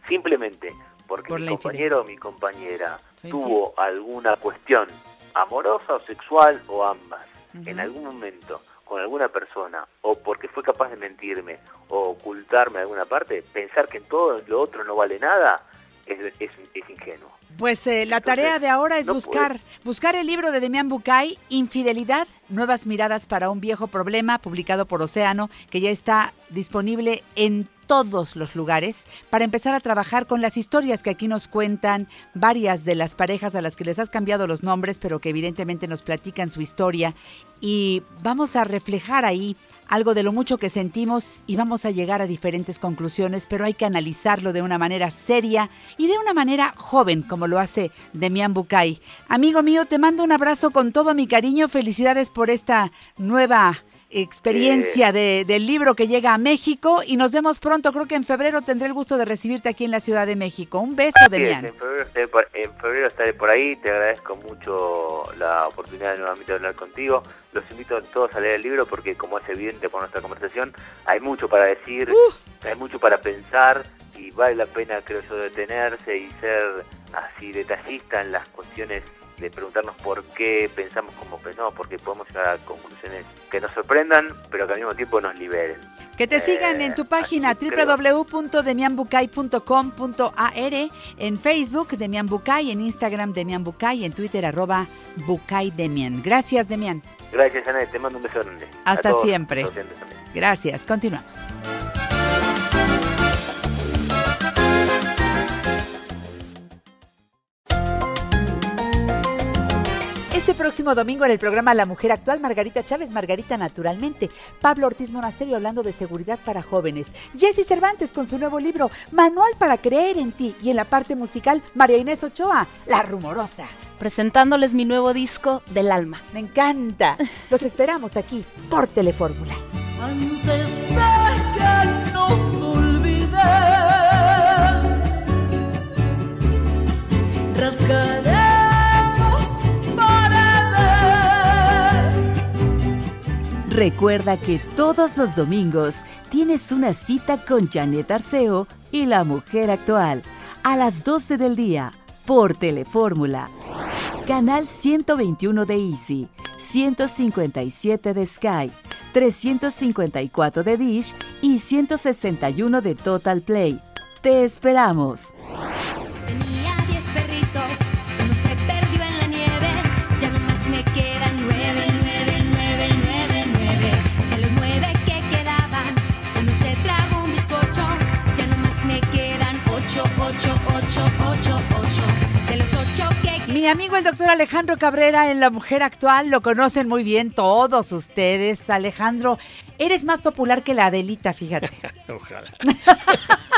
simplemente porque Por mi compañero o mi compañera Soy tuvo alguna cuestión amorosa o sexual o ambas en algún momento con alguna persona o porque fue capaz de mentirme o ocultarme alguna parte, pensar que todo lo otro no vale nada es, es, es ingenuo. Pues eh, la tarea de ahora es no buscar buscar el libro de Demián Bucay, Infidelidad, Nuevas Miradas para un Viejo Problema, publicado por Océano, que ya está disponible en todos los lugares, para empezar a trabajar con las historias que aquí nos cuentan varias de las parejas a las que les has cambiado los nombres, pero que evidentemente nos platican su historia. Y vamos a reflejar ahí algo de lo mucho que sentimos y vamos a llegar a diferentes conclusiones, pero hay que analizarlo de una manera seria y de una manera joven, como lo hace Demián Bucay. Amigo mío, te mando un abrazo con todo mi cariño. Felicidades por esta nueva experiencia de- del libro que llega a México y nos vemos pronto. Creo que en febrero tendré el gusto de recibirte aquí en la Ciudad de México. Un beso, Demián. en, febrero estaré por, en febrero estaré por ahí, te agradezco mucho la oportunidad de nuevamente hablar contigo. Los invito a todos a leer el libro porque, como es evidente por nuestra conversación, hay mucho para decir, hay mucho para pensar vale la pena, creo yo, detenerse y ser así detallista en las cuestiones de preguntarnos por qué pensamos como pensamos, porque podemos llegar a conclusiones que nos sorprendan, pero que al mismo tiempo nos liberen. Que te sigan en tu página www.demianbucay.com.ar, en Facebook Demian Bucay, en Instagram Demian Bucay, en Twitter arroba Bucay Demian. Gracias, Demian. Gracias, Ana, te mando un beso grande. Hasta siempre. Gracias, continuamos. Este próximo domingo en el programa La Mujer Actual, Margarita Chávez, Margarita Naturalmente, Pablo Ortiz Monasterio hablando de seguridad para jóvenes, Jesse Cervantes con su nuevo libro Manual para creer en ti y en la parte musical María Inés Ochoa, La Rumorosa. Presentándoles mi nuevo disco Del Alma. Me encanta. Los esperamos aquí por Telefórmula. Antes de que nos olvide, rascaré Recuerda que todos los domingos tienes una cita con Janet Arceo y la mujer actual a las 12 del día por Telefórmula. Canal 121 de Easy, 157 de Sky, 354 de Dish y 161 de Total Play. Te esperamos. Mi amigo el doctor Alejandro Cabrera en La Mujer Actual lo conocen muy bien todos ustedes. Alejandro, eres más popular que la Adelita, fíjate. Ojalá.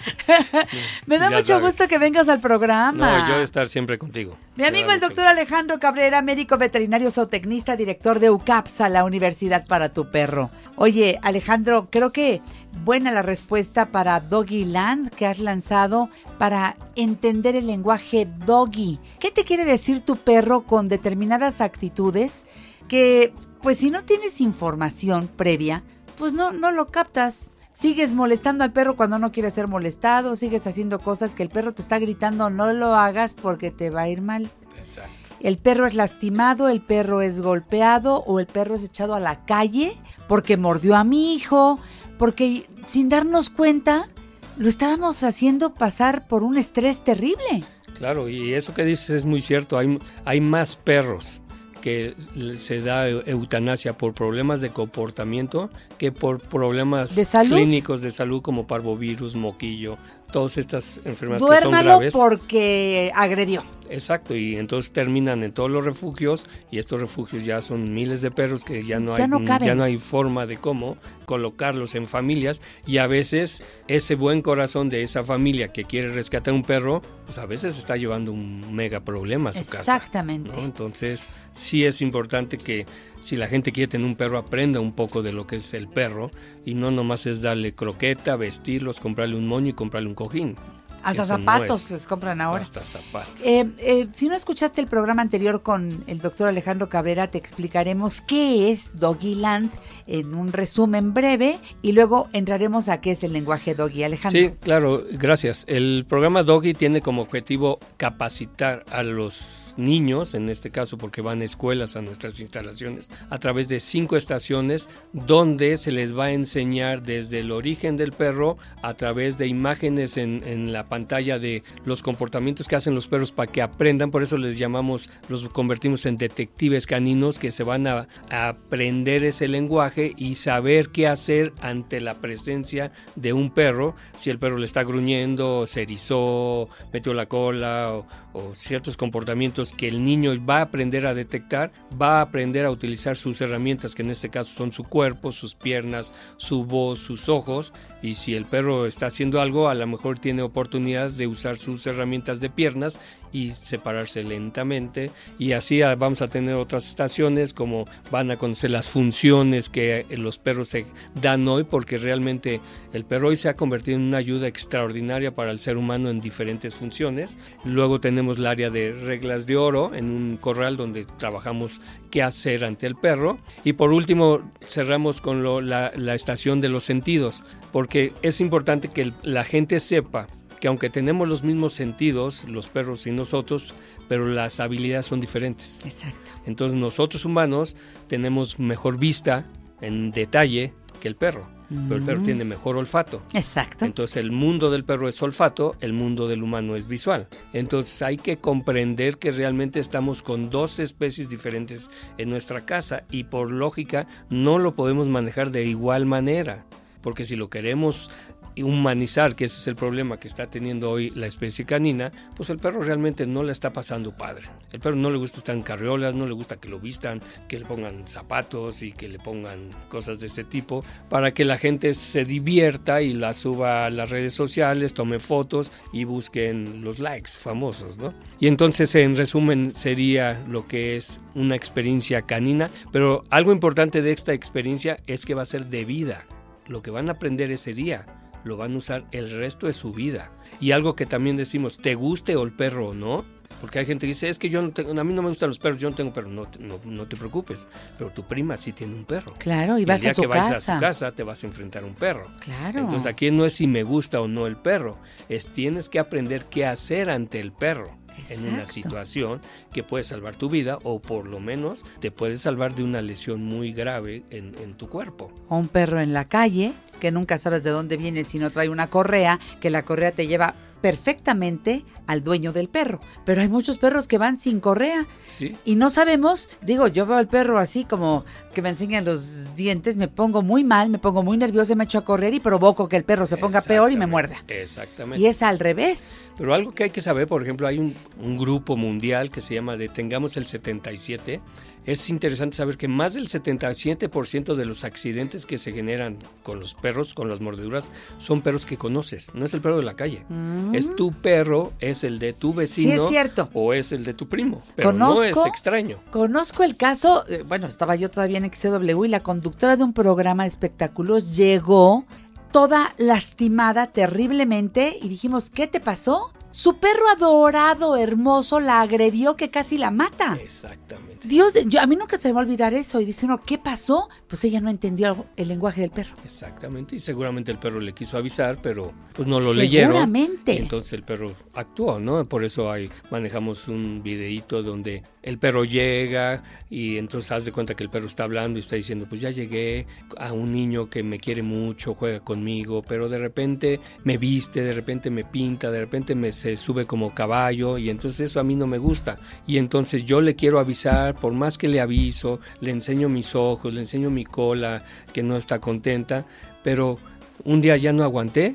Me da Ya mucho sabes. gusto que vengas al programa. No, yo estar siempre contigo. Mi amigo el doctor Alejandro Cabrera, médico veterinario zootecnista, director de UCAPSA, la Universidad para tu Perro. Oye, Alejandro, creo que buena la respuesta para Doggy Land que has lanzado para entender el lenguaje doggy. ¿Qué te quiere decir tu perro con determinadas actitudes que, pues si no tienes información previa, pues no, no lo captas? Sigues molestando al perro cuando no quiere ser molestado, sigues haciendo cosas que el perro te está gritando, no lo hagas porque te va a ir mal. Exacto. El perro es lastimado, el perro es golpeado o el perro es echado a la calle porque mordió a mi hijo, porque sin darnos cuenta lo estábamos haciendo pasar por un estrés terrible. Claro, y eso que dices es muy cierto. Hay, hay más perros que se da eu- eutanasia por problemas de comportamiento que por problemas clínicos de salud como parvovirus, moquillo, todas estas enfermedades que son graves. porque agredió. Exacto, y entonces terminan en todos los refugios y estos refugios ya son miles de perros que ya no Ya hay no ya no hay forma de cómo colocarlos en familias y a veces ese buen corazón de esa familia que quiere rescatar un perro, pues a veces está llevando un mega problema a su casa. Exactamente. ¿no? Entonces, sí es importante que si la gente quiere tener un perro, aprenda un poco de lo que es el perro y no nomás es darle croqueta, vestirlos, comprarle un moño y comprarle un cojín. Hasta no zapatos es. les compran ahora. Hasta zapatos. Eh, eh, si no escuchaste el programa anterior con el doctor Alejandro Cabrera, te explicaremos qué es Doggyland en un resumen breve y luego entraremos a qué es el lenguaje Doggy. Alejandro. Sí, claro, gracias. El programa Doggy tiene como objetivo capacitar a los niños, en este caso porque van a escuelas a nuestras instalaciones, a través de cinco estaciones donde se les va a enseñar desde el origen del perro a través de imágenes en, la pantalla de los comportamientos que hacen los perros para que aprendan, por eso les llamamos, los convertimos en detectives caninos que se van a, a aprender ese lenguaje y saber qué hacer ante la presencia de un perro, si el perro le está gruñendo, se erizó, metió la cola o, o ciertos comportamientos que el niño va a aprender a detectar, va a aprender a utilizar sus herramientas, que en este caso son su cuerpo, sus piernas, su voz, sus ojos, y si el perro está haciendo algo, a lo mejor tiene oportunidad de usar sus herramientas de piernas y separarse lentamente y así ah, vamos a tener otras estaciones como van a conocer las funciones que eh, los perros se dan hoy porque realmente el perro hoy se ha convertido en una ayuda extraordinaria para el ser humano en diferentes funciones. Luego tenemos el área de reglas de oro en un corral donde trabajamos qué hacer ante el perro y por último cerramos con lo- la, estación de los sentidos porque es importante que la gente sepa que aunque tenemos los mismos sentidos, los perros y nosotros, pero las habilidades son diferentes. Exacto. Entonces nosotros humanos tenemos mejor vista en detalle que el perro, pero el perro Mm. tiene mejor olfato. Exacto. Entonces el mundo del perro es olfato, el mundo del humano es visual. Entonces hay que comprender que realmente estamos con dos especies diferentes en nuestra casa y por lógica no lo podemos manejar de igual manera. Porque si lo queremos humanizar, que ese es el problema que está teniendo hoy la especie canina, pues el perro realmente no le está pasando padre. El perro no le gusta estar en carriolas, no le gusta que lo vistan, que le pongan zapatos y que le pongan cosas de ese tipo, para que la gente se divierta y la suba a las redes sociales, tome fotos y busquen los likes famosos, ¿no? Y entonces en resumen sería lo que es una experiencia canina, pero algo importante de esta experiencia es que va a ser de vida. Lo que van a aprender ese día lo van a usar el resto de su vida. Y algo que también decimos, te guste o el perro o no, Porque hay gente que dice, es que yo no tengo, a mí no me gustan los perros, yo no tengo perro. No, no, no te preocupes, pero tu prima sí tiene un perro. Claro, y vas día a su que casa. a su casa te vas a enfrentar a un perro. Claro. Entonces aquí no es si me gusta o no el perro, es tienes que aprender qué hacer ante el perro. En una situación que puede salvar tu vida o por lo menos te puede salvar de una lesión muy grave en, en tu cuerpo. O un perro en la calle, que nunca sabes de dónde viene si no trae una correa, que la correa te lleva perfectamente al dueño del perro. Pero hay muchos perros que van sin correa Sí. y no sabemos, digo, yo veo al perro así como que me enseñan los dientes, me pongo muy mal, me pongo muy nerviosa, me echo a correr y provoco que el perro se ponga peor y me muerda. Exactamente. Y es al revés. Pero algo que hay que saber, por ejemplo, hay un, un grupo mundial que se llama Detengamos el 77. Es interesante saber que más del 77% de los accidentes que se generan con los perros, con las mordeduras, son perros que conoces. No es el perro de la calle. Mm. Es tu perro, es el de tu vecino. cierto. O es el de tu primo. Pero no es Conozco- extraño. Conozco el caso, eh, bueno, estaba yo todavía en XCW y la conductora de un programa de espectáculos llegó toda lastimada terriblemente y dijimos, ¿qué te pasó? Su perro adorado, hermoso, la agredió que casi la mata. Exactamente. Dios, yo, a mí nunca se me va a olvidar eso. Y dice uno, ¿qué pasó? Pues ella no entendió el lenguaje del perro. Exactamente, y seguramente el perro le quiso avisar, pero pues no lo leyeron. Seguramente. Y entonces el perro actuó, ¿no? Por eso hay, manejamos un videíto donde el perro llega y entonces haz de cuenta que el perro está hablando y está diciendo, pues ya llegué a un niño que me quiere mucho, juega conmigo, pero de repente me viste, de repente me pinta, de repente me se sube como caballo y entonces eso a mí no me gusta. Y entonces yo le quiero avisar, por más que le aviso, le enseño mis ojos, le enseño mi cola, que no está contenta, pero un día ya no aguanté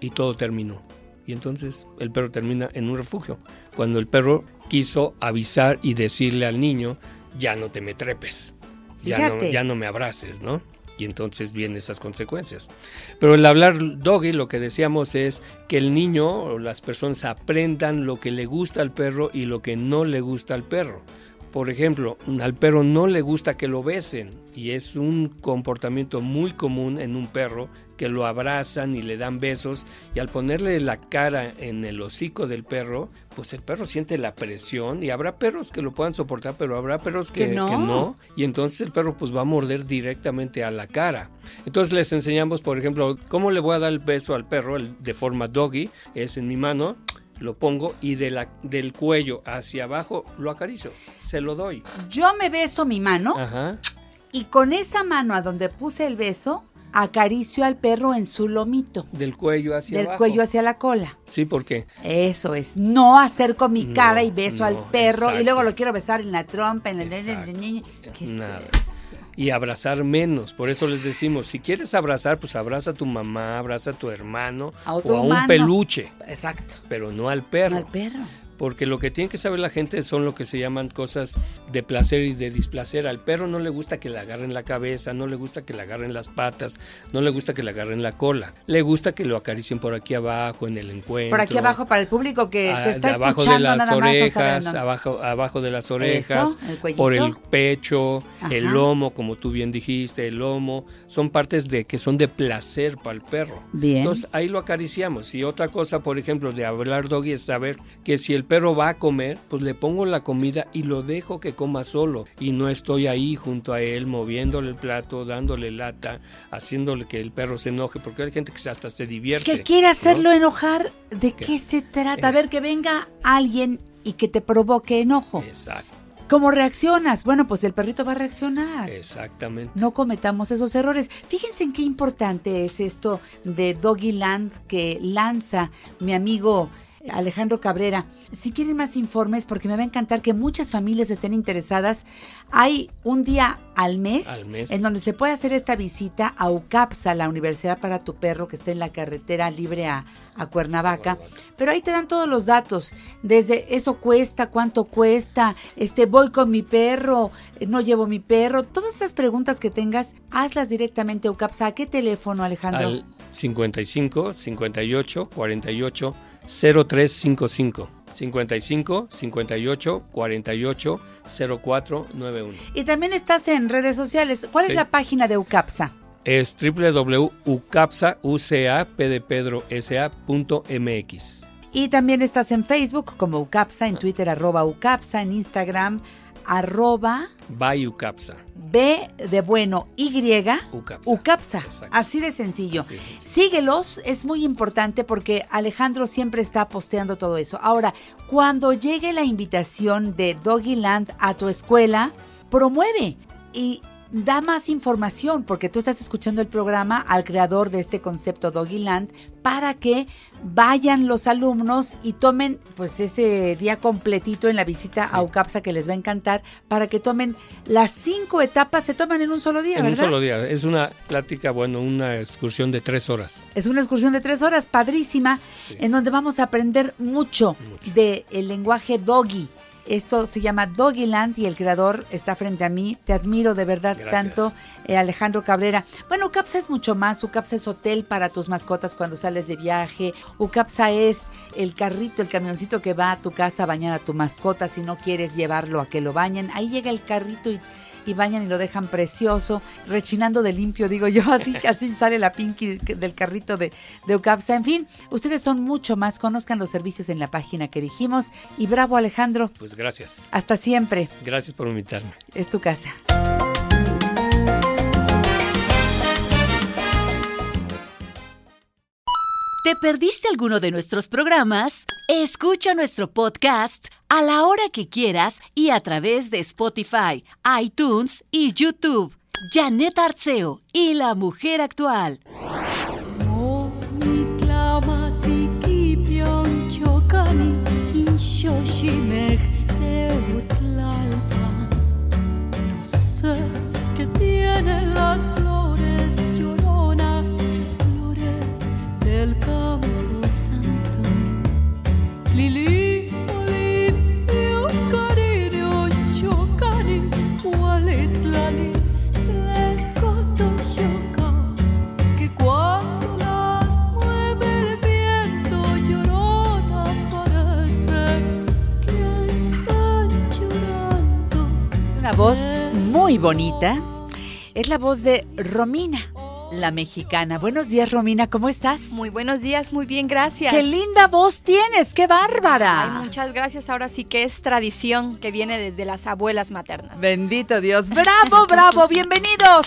y todo terminó. Y entonces el perro termina en un refugio. Cuando el perro quiso avisar y decirle al niño, ya no te me trepes, ya no, ya no me abraces, ¿no? Y entonces vienen esas consecuencias. Pero el hablar doggy, lo que decíamos es que el niño o las personas aprendan lo que le gusta al perro y lo que no le gusta al perro. Por ejemplo, al perro no le gusta que lo besen y es un comportamiento muy común en un perro que lo abrazan y le dan besos y al ponerle la cara en el hocico del perro, pues el perro siente la presión y habrá perros que lo puedan soportar, pero habrá perros que, Que no. que no y entonces el perro pues va a morder directamente a la cara. Entonces les enseñamos, por ejemplo, cómo le voy a dar el beso al perro el- de forma doggy, es en mi mano, lo pongo y de la, del cuello hacia abajo lo acaricio, se lo doy. Yo me beso mi mano Ajá. y con esa mano a donde puse el beso, acaricio al perro en su lomito. Del cuello hacia del abajo. cuello hacia la cola. Sí, porque Eso es, no acerco mi No, cara y beso no, al perro y luego lo quiero besar en la trompa, en el... ¿Qué es? Y abrazar menos. Por eso les decimos, si quieres abrazar, pues abraza a tu mamá, abraza a tu hermano A o a humano. un peluche, Exacto. pero no al perro. Al perro. Porque lo que tiene que saber la gente son lo que se llaman cosas de placer y de displacer. Al perro no le gusta que le agarren la cabeza, no le gusta que le agarren las patas, no le gusta que le agarren la cola. Le gusta que lo acaricien por aquí abajo en el encuentro. Por aquí abajo para el público que Ah, te está abajo escuchando de las nada más no orejas, abajo, abajo de las orejas, Eso, el cuellito. por el pecho, el lomo, como tú bien dijiste, el lomo, son partes de que son de placer para el perro. Bien. Entonces ahí lo acariciamos. Y otra cosa, por ejemplo, de hablar doggy es saber que si el perro va a comer, pues le pongo la comida y lo dejo que coma solo y no estoy ahí junto a él moviéndole el plato, dándole lata, haciéndole que el perro se enoje, porque hay gente que hasta se divierte. que quiere ¿no? hacerlo enojar, ¿de ¿Qué? qué se trata? A ver, que venga alguien y que te provoque enojo. Exacto. ¿Cómo reaccionas? Bueno, pues el perrito va a reaccionar. Exactamente. No cometamos esos errores. Fíjense en qué importante es esto de Doggy Land que lanza mi amigo Alejandro Cabrera. Si quieren más informes, porque me va a encantar que muchas familias estén interesadas, hay un día al mes, Al mes. en donde se puede hacer esta visita a UCAPSA, la Universidad para tu Perro, que está en la carretera libre a, a Cuernavaca. Pero ahí te dan todos los datos, desde eso cuesta, cuánto cuesta, este voy con mi perro, eh, no llevo mi perro, todas esas preguntas que tengas, hazlas directamente a UCAPSA. ¿A qué teléfono, Alejandro? Al 55 58 48 0355. 55 58 48 04 91. Y también estás en redes sociales. ¿Cuál Sí. es la página de UCAPSA? Es www.ucapsa, UCA, P de Pedro, SA.mx. Y también estás en Facebook como UCAPSA, en Twitter arroba UCAPSA, en Instagram arroba Bayucapsa. B de bueno Y Ucapsa. Ucapsa. Así de sencillo. Síguelos, es muy importante porque Alejandro siempre está posteando todo eso. Ahora, cuando llegue la invitación de Doggyland a tu escuela, promueve y da más información porque tú estás escuchando el programa al creador de este concepto Doggyland para que vayan los alumnos y tomen pues ese día completito en la visita a UCAPSA que les va a encantar para que tomen las cinco etapas se toman en un solo día, En un ¿verdad? solo día. Es una plática, bueno, una excursión de tres horas. Es una excursión de tres horas, padrísima, en donde vamos a aprender mucho, del lenguaje doggy. Esto se llama Doggyland y el creador está frente a mí. Te admiro de verdad Gracias. tanto, eh, Alejandro Cabrera. Bueno, UCAPSA es mucho más. UCAPSA es hotel para tus mascotas cuando sales de viaje. UCAPSA es el carrito, el camioncito que va a tu casa a bañar a tu mascota si no quieres llevarlo a que lo bañen. Ahí llega el carrito y y bañan y lo dejan precioso, rechinando de limpio, digo yo, así así sale la Pinky del carrito de, de Ucapsa. En fin, ustedes son mucho más, conozcan los servicios en la página que dijimos y bravo Alejandro, Pues gracias. hasta siempre, Gracias por invitarme. es tu casa. ¿Te perdiste alguno de nuestros programas? Escucha nuestro podcast a la hora que quieras y a través de Spotify, iTunes y YouTube. Janet Arceo y la mujer actual. Una voz muy bonita, es la voz de Romina, la mexicana. Buenos días Romina, ¿cómo estás? Muy buenos días, muy bien, gracias. ¡Qué linda voz tienes! ¡Qué bárbara! Ay, muchas gracias. Ahora sí que es tradición que viene desde las abuelas maternas. Bendito Dios. Bravo, bravo. Bienvenidos.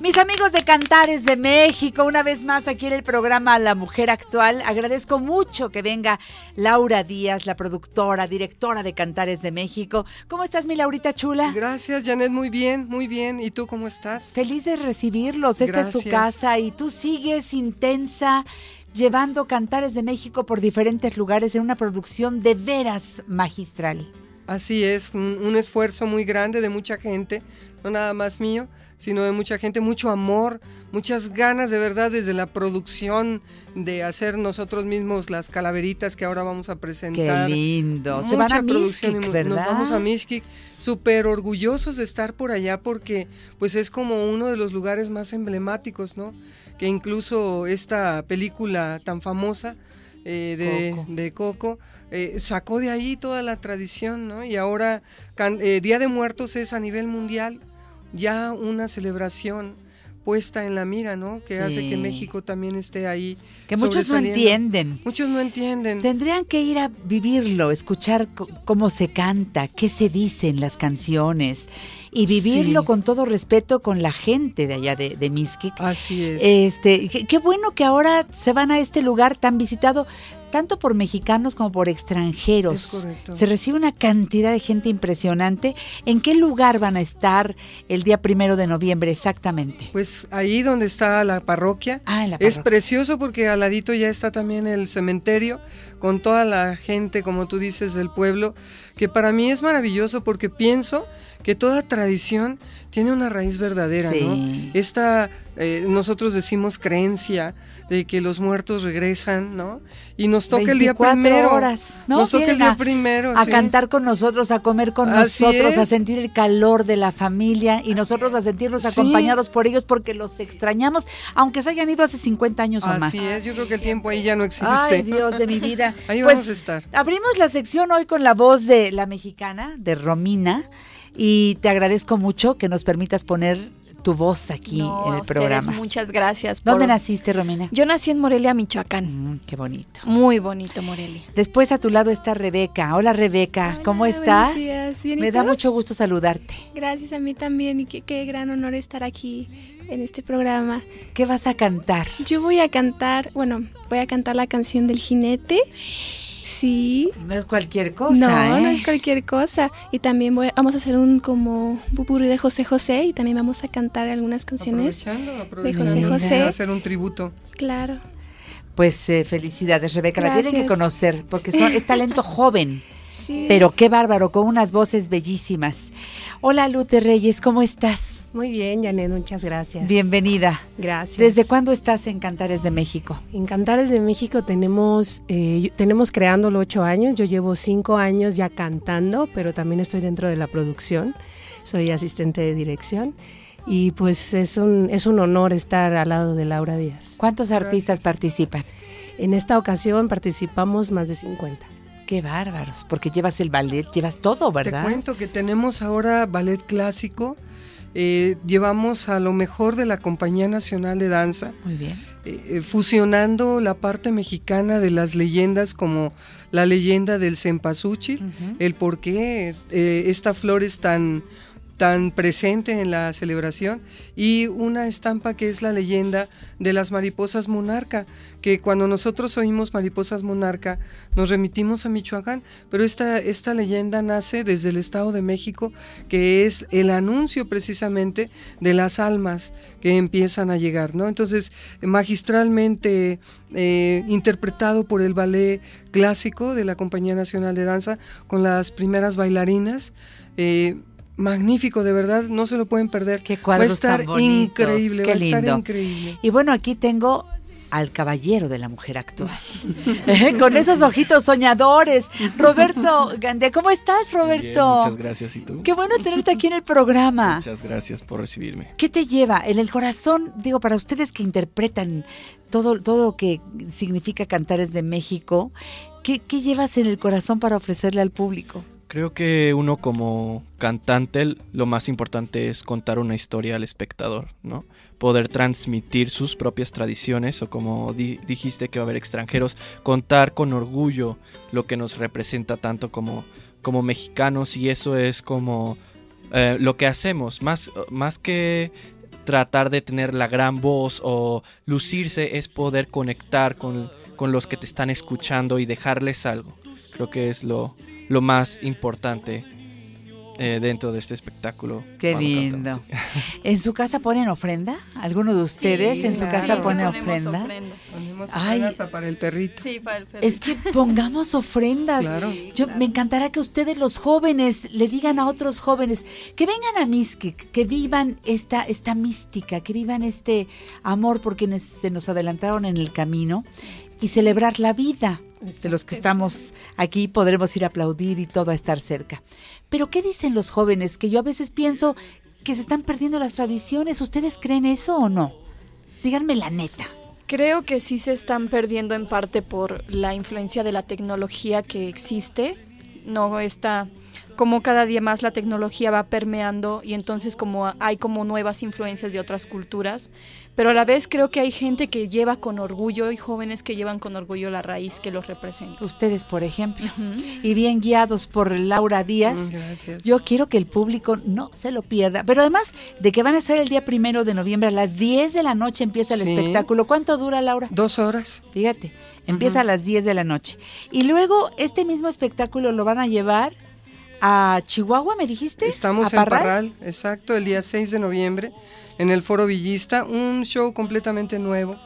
Mis amigos de Cantares de México, una vez más aquí en el programa La Mujer Actual. Agradezco mucho que venga Laura Díaz, la productora, directora de Cantares de México. ¿Cómo estás, mi Laurita chula? Gracias, Janet, muy bien, muy bien. ¿Y tú cómo estás? Feliz de recibirlos. Esta es su Gracias. Y tú sigues intensa llevando Cantares de México por diferentes lugares en una producción de veras magistral. Así es, un, un esfuerzo muy grande de mucha gente, no nada más mío, sino de mucha gente, mucho amor, muchas ganas de verdad desde la producción de hacer nosotros mismos las calaveritas que ahora vamos a presentar. Qué lindo. Se van Mucha a producción mu- ¿verdad? Nos vamos a Mixquic, súper orgullosos de estar por allá porque pues es como uno de los lugares más emblemáticos, ¿no? Que incluso esta película tan famosa eh, de, Coco. de Coco eh, sacó de ahí toda la tradición, ¿no? Y ahora can- eh, Día de Muertos es a nivel mundial ya una celebración puesta en la mira, ¿no? Que hace que. México también esté ahí. Que muchos no entienden. Muchos no entienden. Tendrían que ir a vivirlo, escuchar cómo se canta, qué se dicen las canciones y vivirlo Sí. con todo respeto con la gente de allá de, de. Así es. Este, qué, bueno que ahora se van a este lugar tan visitado tanto por mexicanos como por extranjeros. Es correcto. Se recibe una cantidad de gente impresionante. ¿En qué lugar van a estar el día primero de noviembre exactamente? Pues ahí donde está la parroquia. Ah, en la Es parroquia. precioso porque al ladito ya está también el cementerio con toda la gente, como tú dices, del pueblo, que para mí es maravilloso porque pienso que toda tradición tiene una raíz verdadera, Sí. ¿no? Esta, eh, nosotros decimos creencia de que los muertos regresan, ¿no? Y nos toca el día 24 primero. horas, ¿no? Nos toca el día a- primero. A sí. cantar con nosotros, a comer con Así nosotros, a sentir el calor de la familia y nosotros a sentirnos Sí. acompañados por ellos porque los extrañamos, aunque se hayan ido hace 50 años o más. Así es, yo creo que el tiempo ahí ya no existe. Ay, Dios de mi vida. Ahí Pues, vamos a estar. Abrimos la sección hoy con la voz de la mexicana, de Romina, y te agradezco mucho que nos permitas poner tu voz aquí No, en el ustedes programa. muchas gracias. ¿Dónde naciste, Romina? Yo nací en Morelia, Michoacán. Mm, qué bonito. Muy bonito, Morelia. Después a tu lado está Rebeca. Hola Rebeca, ¿cómo estás? días. ¿Bien Me da mucho gusto saludarte. Gracias a mí también y qué, qué gran honor estar aquí en este programa. ¿Qué vas a cantar? Yo voy a cantar, bueno, voy a cantar la canción del jinete. Sí. No es cualquier cosa, No, ¿eh? no es cualquier cosa. Y también voy- vamos a hacer un como popurrí de José José y también vamos a cantar algunas canciones Aprovechando, de. José. José. hacer un tributo. Claro. Pues eh, felicidades, Rebeca. La tienen que conocer porque son- es talento joven. Sí. Pero qué bárbaro, con unas voces bellísimas. Hola, Lute Reyes, ¿cómo estás? Muy bien, Janet, muchas gracias. Bienvenida. Gracias. ¿Desde cuándo estás en Cantares de México? En Cantares de México tenemos, eh, tenemos creándolo ocho años. Yo llevo cinco años ya cantando, pero también estoy dentro de la producción. Soy asistente de dirección. Y pues es un, es un honor estar al lado de Laura Díaz. ¿Cuántos artistas participan? En esta ocasión participamos más de 50. Qué bárbaros, porque llevas el ballet, llevas todo, ¿verdad? Te cuento que tenemos ahora ballet clásico. Eh, llevamos a lo mejor de la Compañía Nacional de Danza. Muy bien. eh, fusionando la parte mexicana de las leyendas como la leyenda del cempasúchil, el por qué eh, esta flor es tan, tan presente en la celebración y una estampa que es la leyenda de las mariposas monarca, que cuando nosotros oímos mariposas monarca nos remitimos a Michoacán, pero esta, esta leyenda nace desde el Estado de México, que es el anuncio precisamente de las almas que empiezan a llegar, ¿no? Entonces, magistralmente eh, interpretado por el ballet clásico de la Compañía Nacional de Danza con las primeras bailarinas. eh, magnífico, de verdad, no se lo pueden perder. Qué Va a cuadros estar tan bonitos, increíble, qué va a estar lindo. increíble. Y bueno, aquí tengo al caballero de la mujer actual. Con esos ojitos soñadores. Roberto Gandé, ¿cómo estás, Roberto? muchas gracias. ¿Y tú? Qué bueno tenerte aquí en el programa. Muchas gracias por recibirme. ¿Qué te lleva? En el corazón, digo, para ustedes que interpretan todo, todo lo que significa Cantares de México, ¿qué, qué llevas en el corazón para ofrecerle al público? Creo que uno como cantante lo más importante es contar una historia al espectador, ¿no? Poder transmitir sus propias tradiciones o como di- dijiste que va a haber extranjeros, contar con orgullo lo que nos representa tanto como, como mexicanos y eso es como eh, lo que hacemos, más, más que tratar de tener la gran voz o lucirse es poder conectar con, con los que te están escuchando y dejarles algo. Creo que es lo, lo más importante eh, dentro de este espectáculo. Qué lindo. ¿En su casa ponen ofrenda? ¿Alguno de ustedes Sí, en su casa sí, pone ponemos ofrenda? ofrenda. Ponemos Ay. ofrenda hasta para el perrito. Sí, para el perrito. Es que pongamos ofrendas. Claro. Yo me encantará que ustedes los jóvenes le digan a otros jóvenes que vengan a Mixquic, que vivan esta esta mística, que vivan este amor por quienes se nos adelantaron en el camino y celebrar la vida de los que estamos aquí podremos ir a aplaudir y todo a estar cerca. Pero ¿qué dicen los jóvenes? Que yo a veces pienso que se están perdiendo las tradiciones. ¿Ustedes creen eso o no? Díganme la neta. Creo que sí se están perdiendo en parte por la influencia de la tecnología que existe. No está como cada día más la tecnología va permeando y entonces como hay como nuevas influencias de otras culturas, pero a la vez creo que hay gente que lleva con orgullo y jóvenes que llevan con orgullo la raíz que los representa. Ustedes, por ejemplo, y bien guiados por Laura Díaz. Mm, gracias. Yo quiero que el público no se lo pierda. Pero además de que van a ser el día primero de noviembre a las 10 de la noche empieza el Sí. espectáculo. ¿Cuánto dura, Laura? Dos horas. Fíjate, empieza a las 10 de la noche. Y luego este mismo espectáculo lo van a llevar a Chihuahua, ¿me dijiste? Estamos ¿A en Parral, exacto, el día 6 de noviembre, en el Foro Villista, un show completamente nuevo,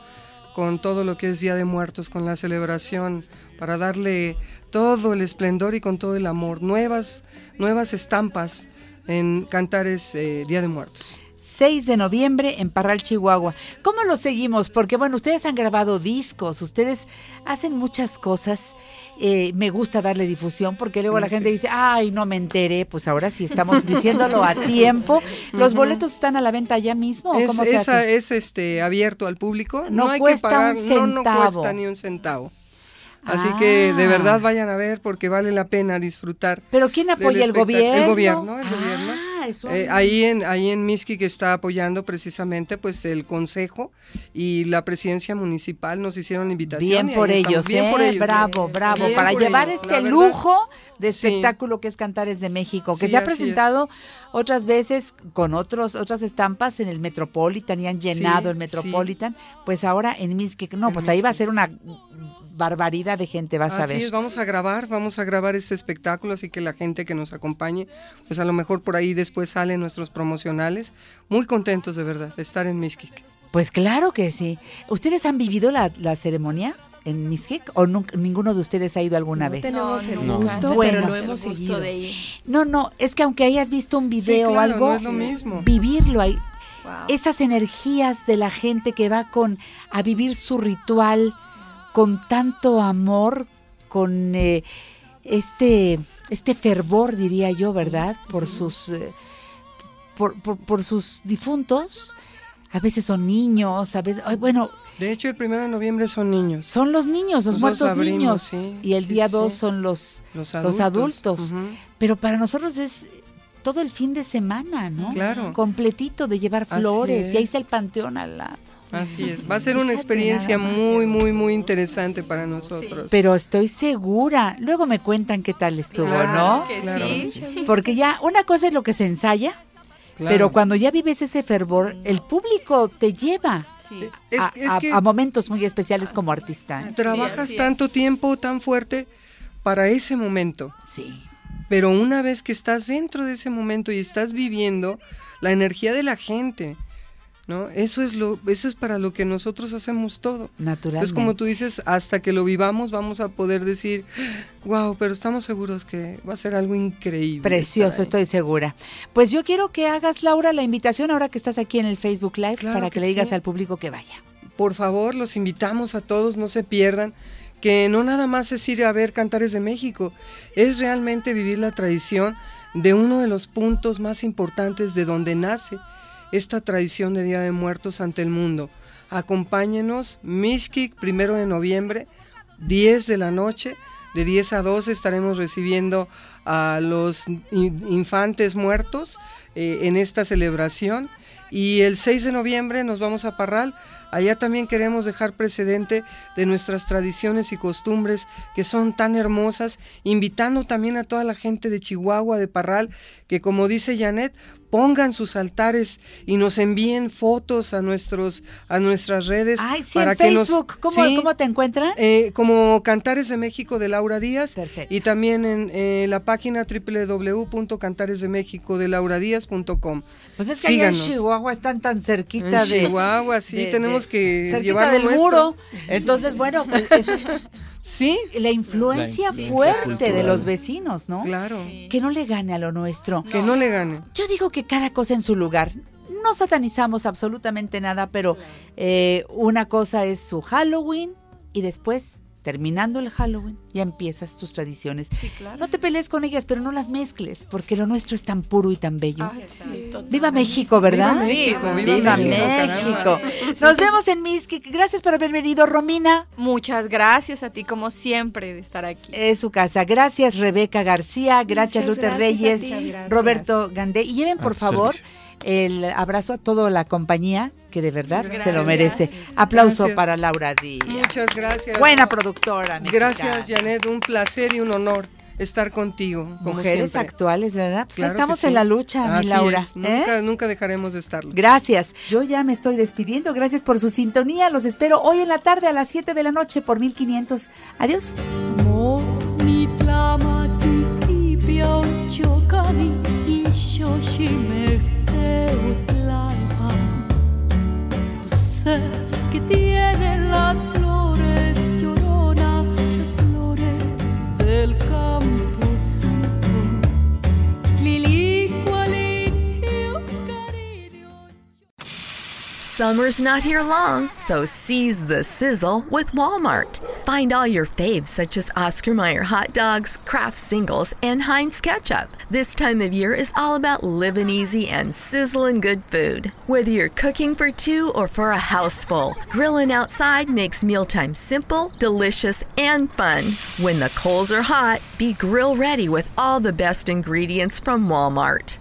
con todo lo que es Día de Muertos, con la celebración, para darle todo el esplendor y con todo el amor, nuevas, nuevas estampas en Cantares eh, Día de Muertos. 6 de noviembre en Parral, Chihuahua. ¿Cómo lo seguimos? Porque bueno, ustedes han grabado discos, ustedes hacen muchas cosas. Eh, me gusta darle difusión porque luego la gente dice, ay, no me enteré. Pues ahora sí estamos diciéndolo a tiempo. ¿Los boletos están a la venta ya mismo? ¿o Es, ¿Cómo se esa hace? es este abierto al público, No no, hay cuesta que pagar, un no, no centavo. cuesta ni un centavo. Así que de Ah. verdad vayan a ver porque vale la pena disfrutar. ¿Pero quién apoya el gobierno? El gobierno, el Ah, gobierno. Eh, ahí en ahí en Mixquic está apoyando precisamente pues el consejo y la presidencia municipal nos hicieron la invitación. Bien por ellos, Bien ¿eh? por ellos. Bravo, bravo. Bien para llevar ellos, este lujo de Sí. espectáculo que es Cantares de México, que Sí, se ha presentado otras veces con otros otras estampas en el Metropolitan y han llenado Sí, el Metropolitan. Pues ahora en Mixquic, no, pues ahí va a ser una barbaridad de gente, vas a Así ver. es, vamos a grabar, vamos a grabar este espectáculo, así que la gente que nos acompañe, pues a lo mejor por ahí después salen nuestros promocionales. Muy contentos de verdad de estar en Mixquic. Pues claro que sí. ¿Ustedes han vivido la, la ceremonia en Mixquic o nunca- ninguno de ustedes ha ido alguna No vez? tenemos el No. gusto, Bueno. pero lo hemos El gusto seguido. de ir. No, no, es que aunque hayas visto un video o claro, algo, no es lo mismo. vivirlo ahí. Esas energías de la gente que va con a vivir su ritual con tanto amor, con eh, este este fervor diría yo, ¿verdad? Por sus eh, por, por- por sus difuntos. A veces son niños, a veces, bueno, De hecho, el primero de noviembre son niños. son los niños, los Nosotros muertos abrimos, niños. sí, y el sí, día sí. 2 son los, Los los adultos. Pero para nosotros es todo el fin de semana, ¿no? Claro. Completito de llevar flores. Y ahí es. está el panteón al lado. Así es. Va a ser una experiencia muy, muy, muy interesante para nosotros. Pero estoy segura. Luego me cuentan qué tal estuvo, Claro ¿no? que Claro sí. que sí. Porque ya una cosa es lo que se ensaya, Claro. pero cuando ya vives ese fervor, el público te lleva Es- a, es a- que- a momentos muy especiales como artista. Trabajas tanto tiempo, tan fuerte para ese momento. Sí. Pero una vez que estás dentro de ese momento y estás viviendo la energía de la gente, ¿no? Eso es lo eso es para lo que nosotros hacemos todo. Naturalmente. Es como tú dices, hasta que lo vivamos vamos a poder decir, wow, pero estamos seguros que va a ser algo increíble. Precioso, estar ahí". estoy segura. Pues yo quiero que hagas, Laura, la invitación ahora que estás aquí en el Facebook Live Claro para que, que le digas sí. al público que vaya. Por favor, los invitamos a todos, no se pierdan, que no nada más es ir a ver Cantares de México, es realmente vivir la tradición de uno de los puntos más importantes de donde nace esta tradición de Día de Muertos ante el mundo. Acompáñenos, Mixquic, primero de noviembre, 10 de la noche, de 10 a 12 estaremos recibiendo a los in- infantes muertos eh, en esta celebración. Y el 6 de noviembre nos vamos a Parral. Allá también queremos dejar precedente de nuestras tradiciones y costumbres que son tan hermosas, invitando también a toda la gente de Chihuahua, de Parral, que como dice Janet, pongan sus altares y nos envíen fotos a nuestros a nuestras redes Ay, sí, para en que nos Facebook. ¿Cómo, Sí, ¿Cómo te encuentran? eh, como Cantares de México de Laura Díaz y también en eh, la página www.cantaresdemexico.delauradiaz.com. Pues es que allá en. Chihuahua están tan cerquita En de Chihuahua, sí, tenemos que cerquita llevar del nuestro. muro. Entonces, bueno, pues, es- sí, la influencia La influencia fuerte de los vecinos, ¿no? Claro. Que no le gane a lo nuestro. Que no le gane. Yo digo que cada cosa en su lugar. No satanizamos absolutamente nada, pero eh, una cosa es su Halloween y después, terminando el Halloween, ya empiezas tus tradiciones. No te pelees con ellas, pero no las mezcles, porque lo nuestro es tan puro y tan bello. Viva México, ¿verdad? Viva México, viva México, caramba. Nos vemos en Miskik. Gracias por haber venido, Romina. Muchas gracias a ti, como siempre, de estar aquí. Es su casa. Gracias, Rebeca García. Gracias, Muchas Luther gracias Reyes. Roberto Gandé. Y lleven, por A tu favor, servicio. El abrazo a toda la compañía, que de verdad se lo merece. Aplauso Gracias. para Laura Díaz. Muchas gracias. Buena productora. mexicana. Gracias, Janet. Un placer y un honor estar contigo. Como Mujeres siempre. actuales, ¿verdad? Pues Claro estamos sí. en la lucha, mi Laura. es. ¿eh? Nunca, nunca dejaremos de estarlo. Gracias. Yo ya me estoy despidiendo. Gracias por su sintonía. Los espero hoy en la tarde a las 7 de la noche por 1500. Adiós. Del Summer's not here long, so seize the sizzle with Walmart. Find all your faves such as Oscar Mayer hot dogs, Kraft singles, and Heinz ketchup. This time of year is all about living easy and sizzling good food. Whether you're cooking for two or for a house full, grilling outside makes mealtime simple, delicious, and fun. When the coals are hot, be grill ready with all the best ingredients from Walmart.